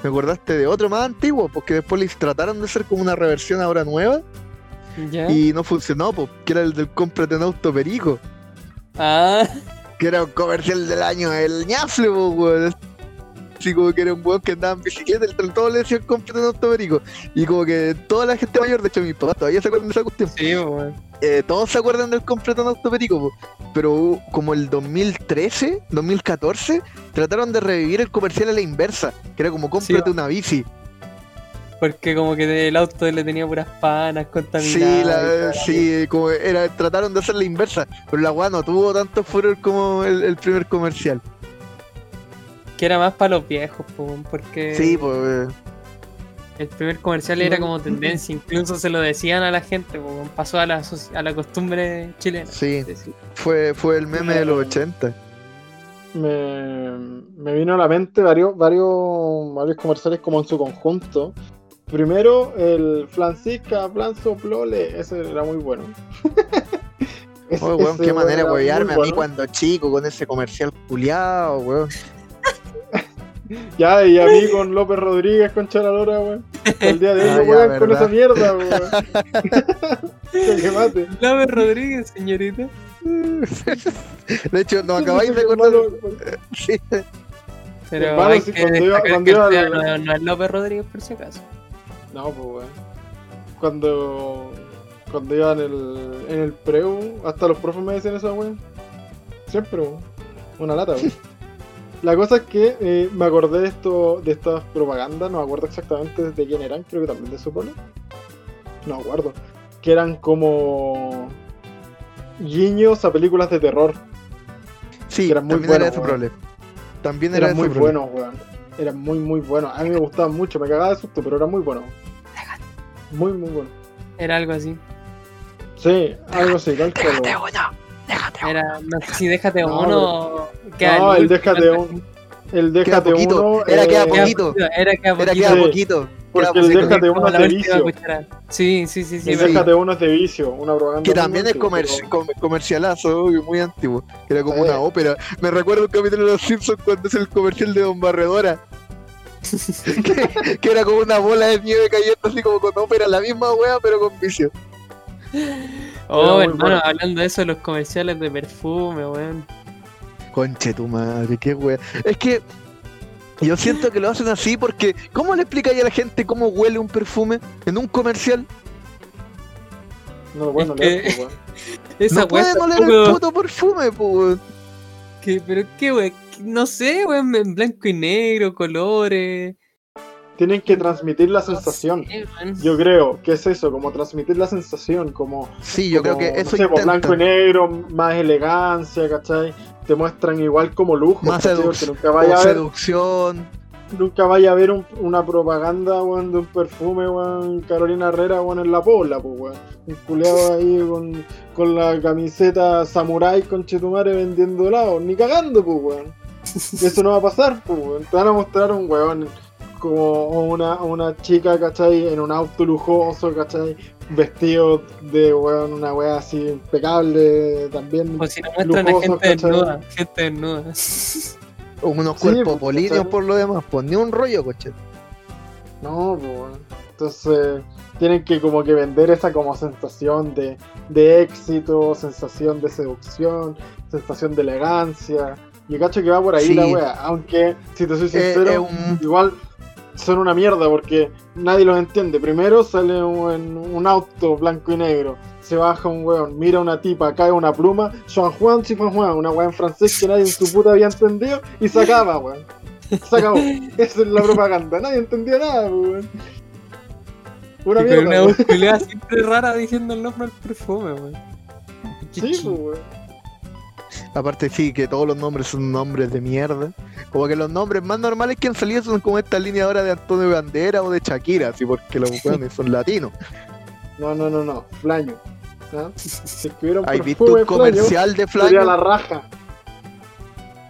me acordaste de otro más antiguo, porque después les trataron de hacer como una reversión ahora nueva ¿Ya? y no funcionó, pues, que era el del cómprate un auto perico, Ah, que era un comercial del año, el ñafle, pues, weón. Así como que era un weón que andaba en bicicleta, entre todos le decían cómprate un auto perico. Y como que toda la gente mayor, de hecho mis papás todavía se acuerdan de esa cuestión. sí, pues. eh, todos se acuerdan del completo auto perico, po. pero como el 2013, 2014, trataron de revivir el comercial a la inversa, que era como cómprate Sí. una bici. Porque como que el auto le tenía puras panas contaminadas. Sí, la, todo. sí, como era, trataron de hacer la inversa, pero la weá no tuvo tanto furor como el, el primer comercial. Que era más para los viejos, porque Sí, pues. el primer comercial era como tendencia, incluso se lo decían a la gente, pues, pasó a la, a la costumbre chilena. Sí, fue, fue el meme de los 80. me, me vino a la mente varios, varios, varios comerciales como en su conjunto. Primero, el Francisca Planzo Plole, ese era muy bueno. Oh, weón, qué manera de huevearme a mí bueno. cuando chico con ese comercial culiado, weón. Ya, y a mí con López Rodríguez, con Charalora, weón. El día de hoy [laughs] Ah, no ya, juegan con esa mierda, weón. [laughs] que mate. López Rodríguez, señorita. De hecho, nos acabáis de acordar. [laughs] Sí. Pero Hermano, hay sí, que cuando iba- cuando que el iba al- no, no es López Rodríguez por si acaso. No, pues weón. Cuando. Cuando iba en el, en el preu, hasta los profes me decían esa weón. Siempre, weón. Una lata, weón. La cosa es que eh, me acordé de esto, de estas propagandas, no me acuerdo exactamente de quién eran, creo que también de Supone. No me acuerdo. Que eran como guiños a películas de terror. Sí, Era muy también bueno, era ese weón. problema. También era Eran muy buenos, weón. Eran muy, muy buenos. A mí me gustaban mucho, me cagaba de susto, pero eran muy buenos. Muy, muy buenos. Era algo así. Sí, algo así, tal cual. Déjate weón. uno, déjate uno. Era, no sé si déjate No, uno. queda No, el déjate algo un. El déjate poquito, uno. era queda así. poquito. Era que a Era poquito. queda poquito. Porque queda el poquito. déjate uno es de vicio. Sí, sí, sí, sí. El déjate uno es de vicio, una propaganda. Que también es comercialazo, obvio, muy antiguo. Que era como una ópera. Me recuerdo un capítulo de Los Simpsons cuando es el comercial de Don Barredora. [laughs] que, que era como una bola de nieve cayendo así como con ópera, la misma wea, pero con vicio. Oh, hermano, bueno. hablando de eso, los comerciales de perfume, weón. Conche tu madre, qué wea. Es que yo siento que lo hacen así porque, ¿cómo le explicáis a la gente cómo huele un perfume en un comercial? No, bueno, Es que- weón. [laughs] Esa no pueden oler el puto perfume, po, weón. que- Pero qué weón, no sé, weón, en blanco y negro, colores. Tienen que transmitir la sensación. Yo creo que es eso, como transmitir la sensación, como. Sí, yo creo como, que eso no sé, blanco y negro, más elegancia, ¿cachai? Te muestran igual como lujo, Más seduc- nunca vaya a ver, seducción. nunca vaya a ver un- una propaganda, weón, de un perfume, weón, Carolina Herrera, weón, en la pola, pues, weón. Un culeado ahí con, con la camiseta samurai con Chetumare vendiendo helados, ni cagando, pues, weón. Eso no va a pasar, pues, weón. Te van a mostrar un weón como una, una chica, ¿cachai? En un auto lujoso, ¿cachai? Vestido de weón, una wea así impecable, también. O si nos muestran a lujosos, gente ¿cachai? desnuda. Gente desnuda. [laughs] Unos Sí, cuerpos pues, políneos ¿cachai? por lo demás, pues ni un rollo, coche. No, pues. Entonces, tienen que como que vender esa como sensación de, de éxito, sensación de seducción, sensación de elegancia. Y cacho que va por ahí Sí. la wea. Aunque, si te soy Eh, sincero, un- igual son una mierda porque nadie los entiende. Primero sale un, un auto blanco y negro, se baja un weón, mira una tipa, cae una pluma, Juan Juan, si Juan Juan, una weá en francés que nadie en su puta había entendido y se acaba, weón. Se acabó. [laughs] Esa es la propaganda, nadie entendía nada, weón. Una mierda. una weón. voz culiada siempre rara diciendo el nombre del perfume, weón. Sí, weón. Aparte sí, que todos los nombres son nombres de mierda. Como que los nombres más normales que han salido son como esta línea ahora de Antonio Bandera o de Shakira, así porque los [laughs] weones son latinos. No, no, no, no. Flaño. ¿Ah? Si ¿Has visto un Flaño, comercial de sería la Flaño? raja.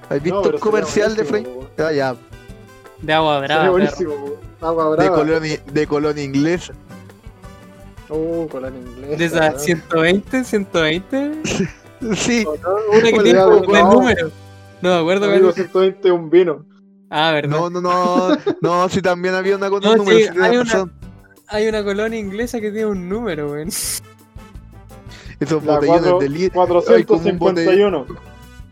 ¿Has visto No, un comercial de Flaño? Ah, ya, De agua brava, buenísimo. Agua de brava. colonia, de colonia inglesa. Uh, con la inglesa. De esas weón. 120, 120. [laughs] [laughs] Sí, Una que tiene no. tres números. No me acuerdo Amigo, cuál. 120 un vino. Ah, verdad. no, no, no, no, sí también había una con No, un número, hay una-. Hay una colonia inglesa que tiene un número, weón. Esos La botellones cuatro- de litro, Ay, como un, bote- 451.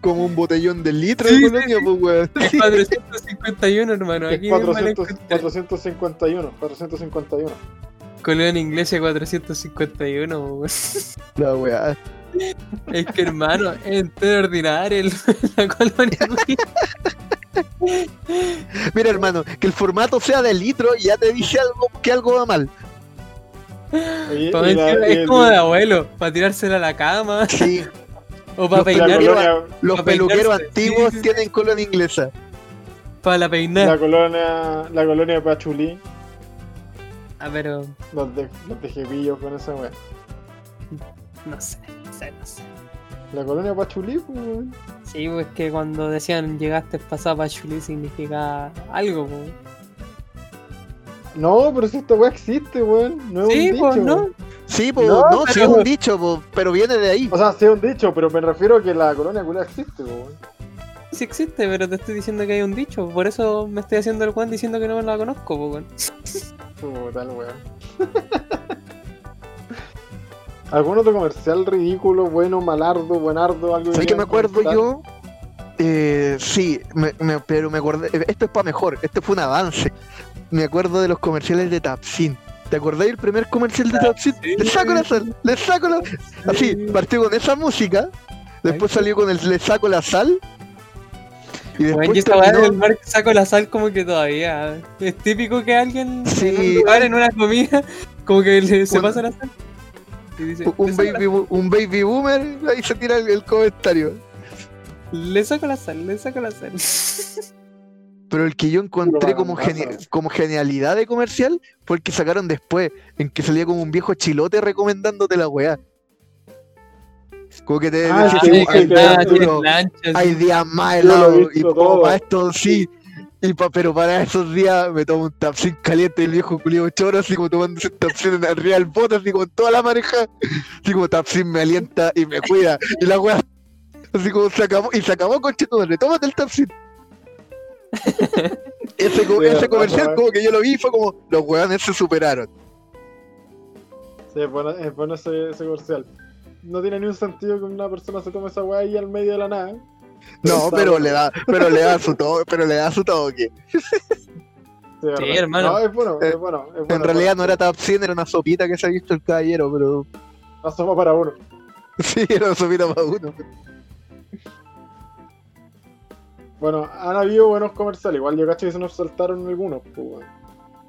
como un botellón de litro Sí, de sí, colonia, pues weón. [laughs] Es 451, hermano. Aquí mismo la 400, encontré. 451. 451. Colonia inglesa 451, weón. La weá. Es que, hermano, es entero ordinario el- [laughs] la colonia. Mira, hermano, que el formato sea de litro ya te dice algo que algo va mal. Oye, la- Es el- como de abuelo, para tirársela a la cama Sí, o para Los peinar, colonia, los peluqueros peinarse. antiguos Sí, sí, sí. tienen colonia inglesa. para la peinar. la colonia, la colonia Pachulí, Ah, pero los de, los de con esa wea. no sé, no sé, no sé. La colonia Pachulí, pues, weón. Sí, pues que cuando decían llegaste pasado para Chuli significa algo, pues. No, pero si esta wea existe, weón. No es Sí, un pues dicho. no. weón. Sí, pues No, no, sí es un dicho, po, pero viene de ahí. O sea, sí es un dicho, pero me refiero a que la colonia culia existe, weón. Sí existe, pero te estoy diciendo que hay un dicho. Por eso me estoy haciendo el Juan diciendo que no la conozco, pues, weón. Puta el weón. [laughs] ¿Algún otro comercial ridículo, bueno, malardo, buenardo, algo ¿Sabes que me acuerdo yo? Eh, sí, me- me- pero me acordé. Esto es para mejor, esto fue un avance. Me acuerdo de los comerciales de Tapsin. ¿Te acordáis del primer comercial de Tapsin? sí. Le saco la sal, le saco la Así, partió con esa música, después salió con el le saco la sal. Y después Bueno, terminó- del mar que saco la sal como que todavía. Es típico que alguien en Sí. un lugar, en una comida, como que le- se pasa la sal. Y dice, un baby, un baby boomer, ahí se tira el, el comentario. le saco la sal, le saco la sal. Pero el que yo encontré como, Propagandazo. geni- como genialidad de comercial fue el que sacaron después, en que salía como un viejo chilote recomendándote la weá. Como que te Ah, sí, hay, planchas. hay días más helados, y todo. para esto sí. Y pa- pero para esos días me tomo un tapsin caliente y el viejo culio choro, así como tomándose un tapsin en arriba del bote, así con toda la mareja. Así como tapsin me alienta y me cuida. Y la weá, así como se acabó, y se acabó con madre, tómate el tapsin. [laughs] Ese, co- Sí, ese comercial, como que yo lo vi, fue como los weones se superaron. Sí, es bueno, es bueno ese, ese comercial. No tiene ni un sentido que una persona se tome esa weá ahí al medio de la nada. No, pero le da, pero le da su toque, pero le da su toque. [laughs] Sí, hermano. No, es bueno, es bueno. Es bueno En realidad no era tapsin, era una sopita que se ha visto el caballero, pero Asoma para uno. [laughs] sí, era una sopita para uno. Bueno, han habido buenos comerciales. Igual yo cacho que se nos saltaron algunos, pues.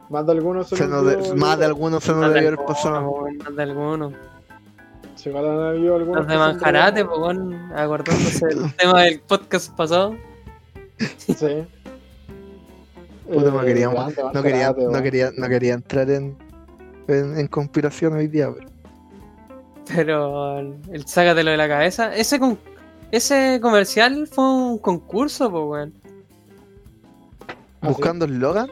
Más de algunos se, Se nos de- más de algunos se nos debió haber pasado. más de alguno. Sí, igual han habido algunos. Los de Manjarate, buenos. pues, acordándose del tema del podcast pasado. Sí. [laughs] Puta, no quería, no quería, no quería entrar en, en, en conspiración hoy día, pero Pero el sácatelo de la cabeza. Ese con ese comercial fue un concurso, pues, weón. ¿Ah, buscando eslogan.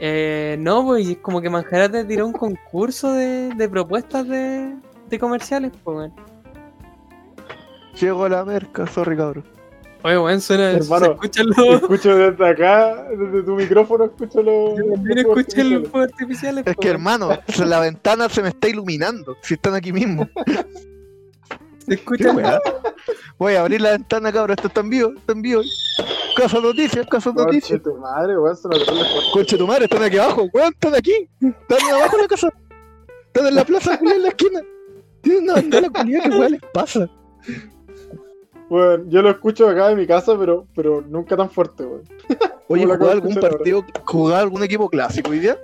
Eh, no, pues es como que Manjarate tiró un concurso de, de propuestas de, de comerciales, pues, weón. Llego a la merca, sorry cabrón. Oye, weón, suena. Hermano, los. Escucho desde acá, desde tu micrófono, escucho los. Yo también los fuegos artificiales. Es po, que hermano, la ventana se me está iluminando. Si están aquí mismo. Se ¿Qué escuchan. weá? Voy a abrir la ventana, cabrón. Esto está en vivo, está en vivo. Casa noticias, casa Conche noticias. tu madre, weón, Conche tu madre, están aquí abajo, weón, están aquí. Están abajo de la casa. Están en la plaza, en la esquina. Tienen una bandera, culiá, ¿qué weá les pasa? Bueno, yo lo escucho acá en mi casa, pero, pero nunca tan fuerte, weón. Oye, ¿jugaba algún partido, jugaba algún equipo clásico hoy día?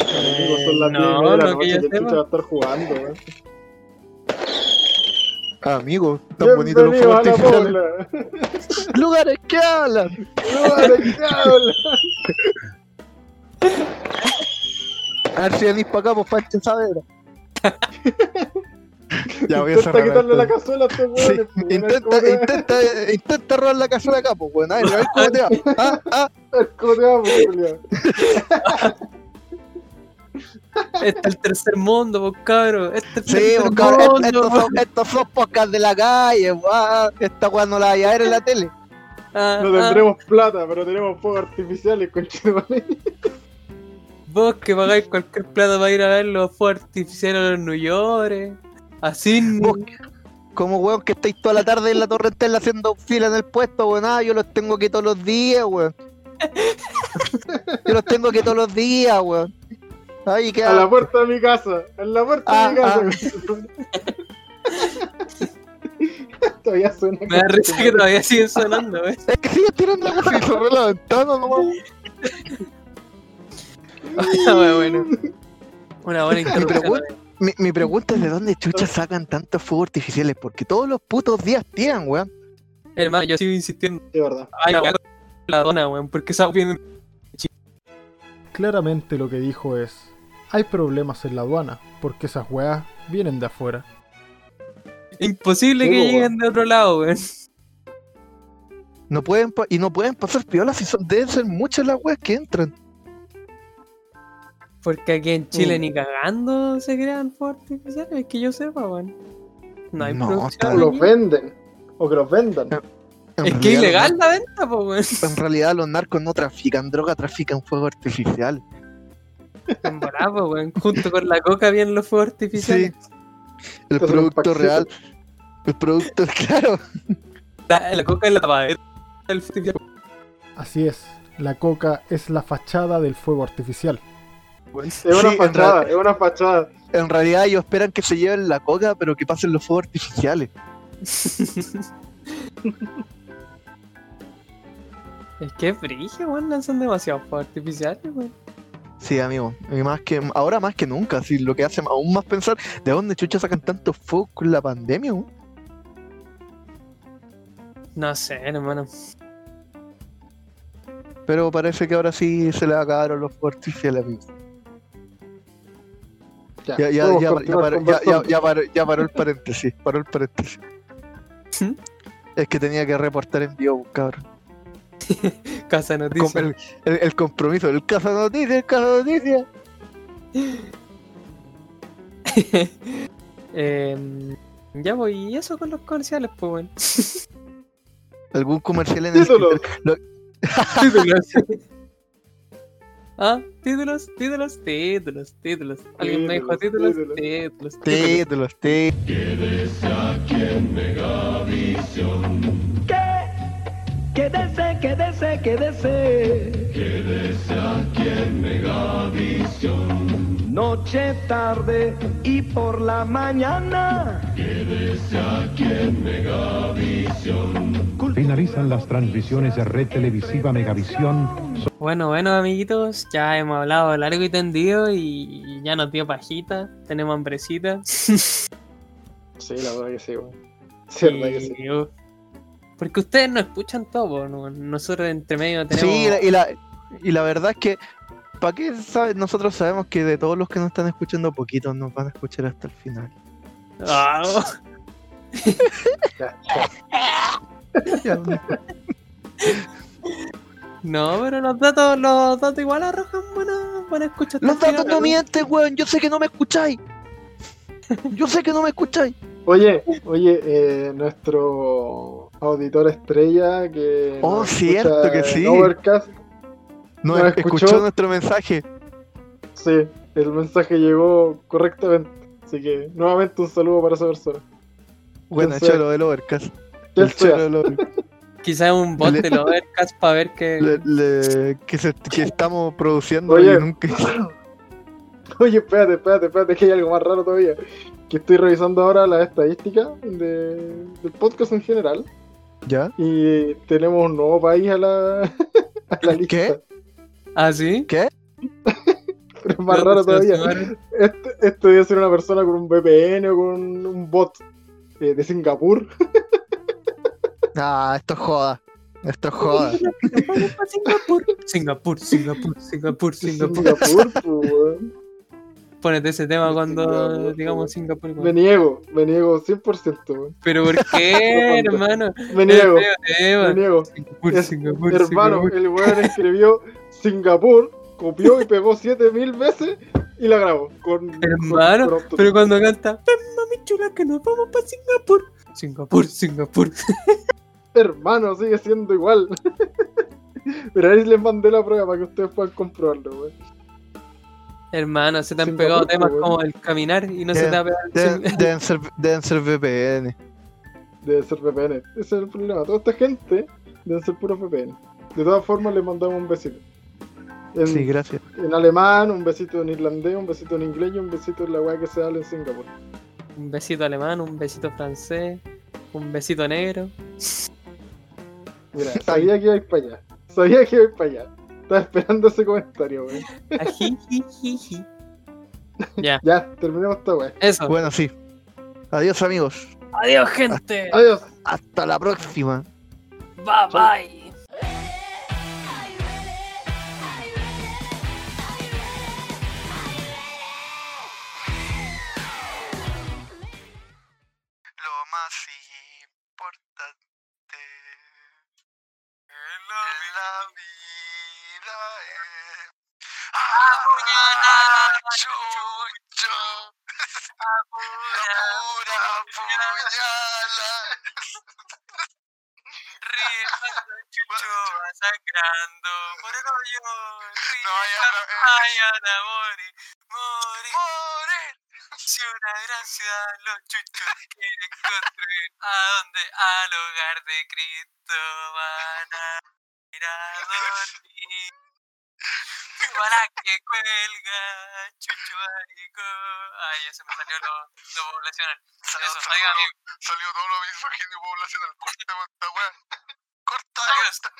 Amigos, son las no, 10 y media de la no que noche que el va a estar jugando, weón. Ah, amigo, tan bonitos los artificiales. pobla. Lugares que hablan. No, ¿de qué habla? A ver si venís para acá, pues Pancho Saavedra. [laughs] ya voy a Intenta cerrar. quitarle la cazuela a Sí, pues, weón, intenta, ¿cómo te- intenta, intenta robar la cazuela acá, pues, bueno, a ver, a ver cómo te va. [laughs] Ah, ah, ¿Cómo te va, pues? Este es el tercer mundo, pues cabrón. Este es el sí, tercer cabrón, mundo. estos, pues. son, estos son podcasts de la calle, guau. Esta weá no la vaya a ver en la tele. Ah, No ah, tendremos plata, pero tenemos fuegos artificiales, conchetumare. Vos que pagáis cualquier plata para ir a ver los fuegos artificiales a los New York. Así. Vos, como weón que estáis toda la tarde en la torrentela haciendo fila en el puesto, weón, ah, yo los tengo aquí todos los días, weón. Yo los tengo aquí todos los días, weón. Ahí A la puerta de mi casa, en la puerta Ah, de mi casa. ah. [laughs] Todavía suena. Me da risa que todavía siguen sonando, wey. Es que sigue tirando la y cerré la ventana nomás. [laughs] bueno. Una buena Mi, mi pregunta es de dónde chucha [laughs] sacan tantos fuegos artificiales, porque todos los putos días tiran, weón. Hermano, yo sigo insistiendo. De verdad. Ay, la la dona, weón. Porque esa viene. Claramente lo que dijo es, hay problemas en la aduana, porque esas weas vienen de afuera. Imposible que lleguen de otro lado, weón. No pueden pa- y no pueden pasar piolas si son, deben ser muchas las weas que entran. Porque aquí en Chile Mm. ni cagando se crean fuegos artificiales, es que yo sepa, weón. No hay No, producción. O los venden. O que los vendan. En Es que ilegal la venta, po, weón. En realidad los narcos no trafican droga, trafican fuego artificial. Po, weón. Junto con la coca vienen los fuegos artificiales. El son los producto real. El producto, [laughs] claro. La, la coca es la tapadera del artificial. Así es, la coca es la fachada del fuego artificial. Es una Sí, fachada, es una fachada. En realidad ellos esperan que se lleven la coca, pero que pasen los fuegos artificiales. [laughs] Es que es frigio, weón. Lanzan demasiados fuegos artificiales, weón. Sí, amigo. Y más que, ahora más que nunca, sí, lo que hace aún más pensar de dónde chucha sacan tantos fuegos con la pandemia. weón? No sé, hermano. Pero parece que ahora sí se le acabaron los fuegos artificiales, amigo. Ya, paró, ya, conversando. ya, ya paró, ya paró el paréntesis, paró el paréntesis. ¿Mm? Es que tenía que reportar en vivo, cabrón. [laughs] Casa noticias. El, el- el compromiso, el caso noticias, el caso noticias. [laughs] Em, ya voy, y eso con los comerciales, pues, weón. Algún comercial en el Títulos. títulos. Ah, títulos, títulos, títulos, títulos. ¿Alguien me dijo títulos? Títulos, Títulos, títulos. Títulos, títulos. Quédese, quédese, quédese. Quédese aquí en Megavisión. Noche, tarde y por la mañana. Finalizan las transmisiones de red televisiva Megavisión. Bueno, bueno, amiguitos, ya hemos hablado largo y tendido y ya nos dio pajita, tenemos hambrecita. [laughs] Sí, la verdad que sí, weón. Sí, la verdad que sí. Porque ustedes no escuchan todo, ¿no? nosotros entre medio tenemos... Sí, y la, y la, y la verdad es que, ¿para qué sabe- nosotros sabemos que de todos los que nos están escuchando, poquitos nos van a escuchar hasta el final? Ah, [laughs] no pero los datos, los datos igual arrojan buena, buena escucha. Los datos final, no mienten, weón. Yo sé que no me escucháis. Yo sé que no me escucháis. Oye, oye, eh, nuestro auditor estrella que. Oh, cierto que sí. Overcast, No ¿No escuchó? escuchó? nuestro mensaje. sí, el mensaje llegó correctamente. Así que, nuevamente un saludo para esa persona. Bueno, cholo del Overcast. ¿Quién El cholo del Overcast. Quizás un bot Le- de los Overcast para ver que. Le- le- que, se- que estamos produciendo Oye. y nunca. [laughs] Oye, espérate, espérate, espérate, que hay algo más raro todavía. Que estoy revisando ahora las estadísticas de, del podcast en general. ¿Ya? Y tenemos un nuevo país a la, [laughs] a la lista. ¿Qué? ¿Ah, sí? ¿Qué? [laughs] Pero es más ¿De raro todavía. Este, esto debe ser una persona con un VPN o con un bot eh, de Singapur. [laughs] Ah, esto es joda. Esto es joda. [laughs] Singapur. Singapur, Singapur, Singapur, Singapur. Singapur, pues. Ponete ese tema cuando Singapur, digamos Singapur. Me niego, me niego 100%, weón. Pero ¿por qué, hermano? Me niego, me niego. Singapur, Es- Singapur, Hermano, Singapur. el weón escribió Singapur, copió y pegó 7000 veces y la grabó. Con, Hermano, con- con autotune. Pero cuando canta, ven mami chula que nos vamos para Singapur. Singapur, Singapur. [laughs] Hermano, sigue siendo igual. [laughs] Pero ahí les mandé la prueba para que ustedes puedan comprobarlo, weón. Hermano, se te han Singapur, pegado temas como el caminar y no se te ha pegado el Deben, deben ser, deben ser VPN. Debe ser VPN. Ese es el problema. Toda esta gente debe ser puro VPN. De todas formas, les mandamos un besito. En, Sí, gracias. en alemán, un besito en irlandés, un besito en inglés y un besito en la weá que se habla en Singapur. Un besito alemán, un besito francés, un besito negro. Mira, [laughs] sabía que iba a ir para allá. Sabía que iba a ir para allá. Estaba esperando ese comentario, weón. Ajijijiji. [laughs] ya, Ya, terminemos esta weá. eso. Bueno, sí. Adiós, amigos. Adiós, gente. Adiós. Hasta la próxima. Bye bye. La vida es apuñalar [laughs] Chucho. Apura, puñala. Ríe cuando Chucho va sangrando por el hoyo. Ríe No, ya, no, eh. morir. Morir. ¡Morir! Si una gran ciudad los chuchos quieren construir, ¿a dónde? Al hogar de Cristo van a a dormir. Para que cuelga, chucho arico. Ay, ya se me salió lo, lo poblacional. Eso, adiós, amigo. Salió todo lo misógino [laughs] poblacional. Cortemos esta weá. Corta esta.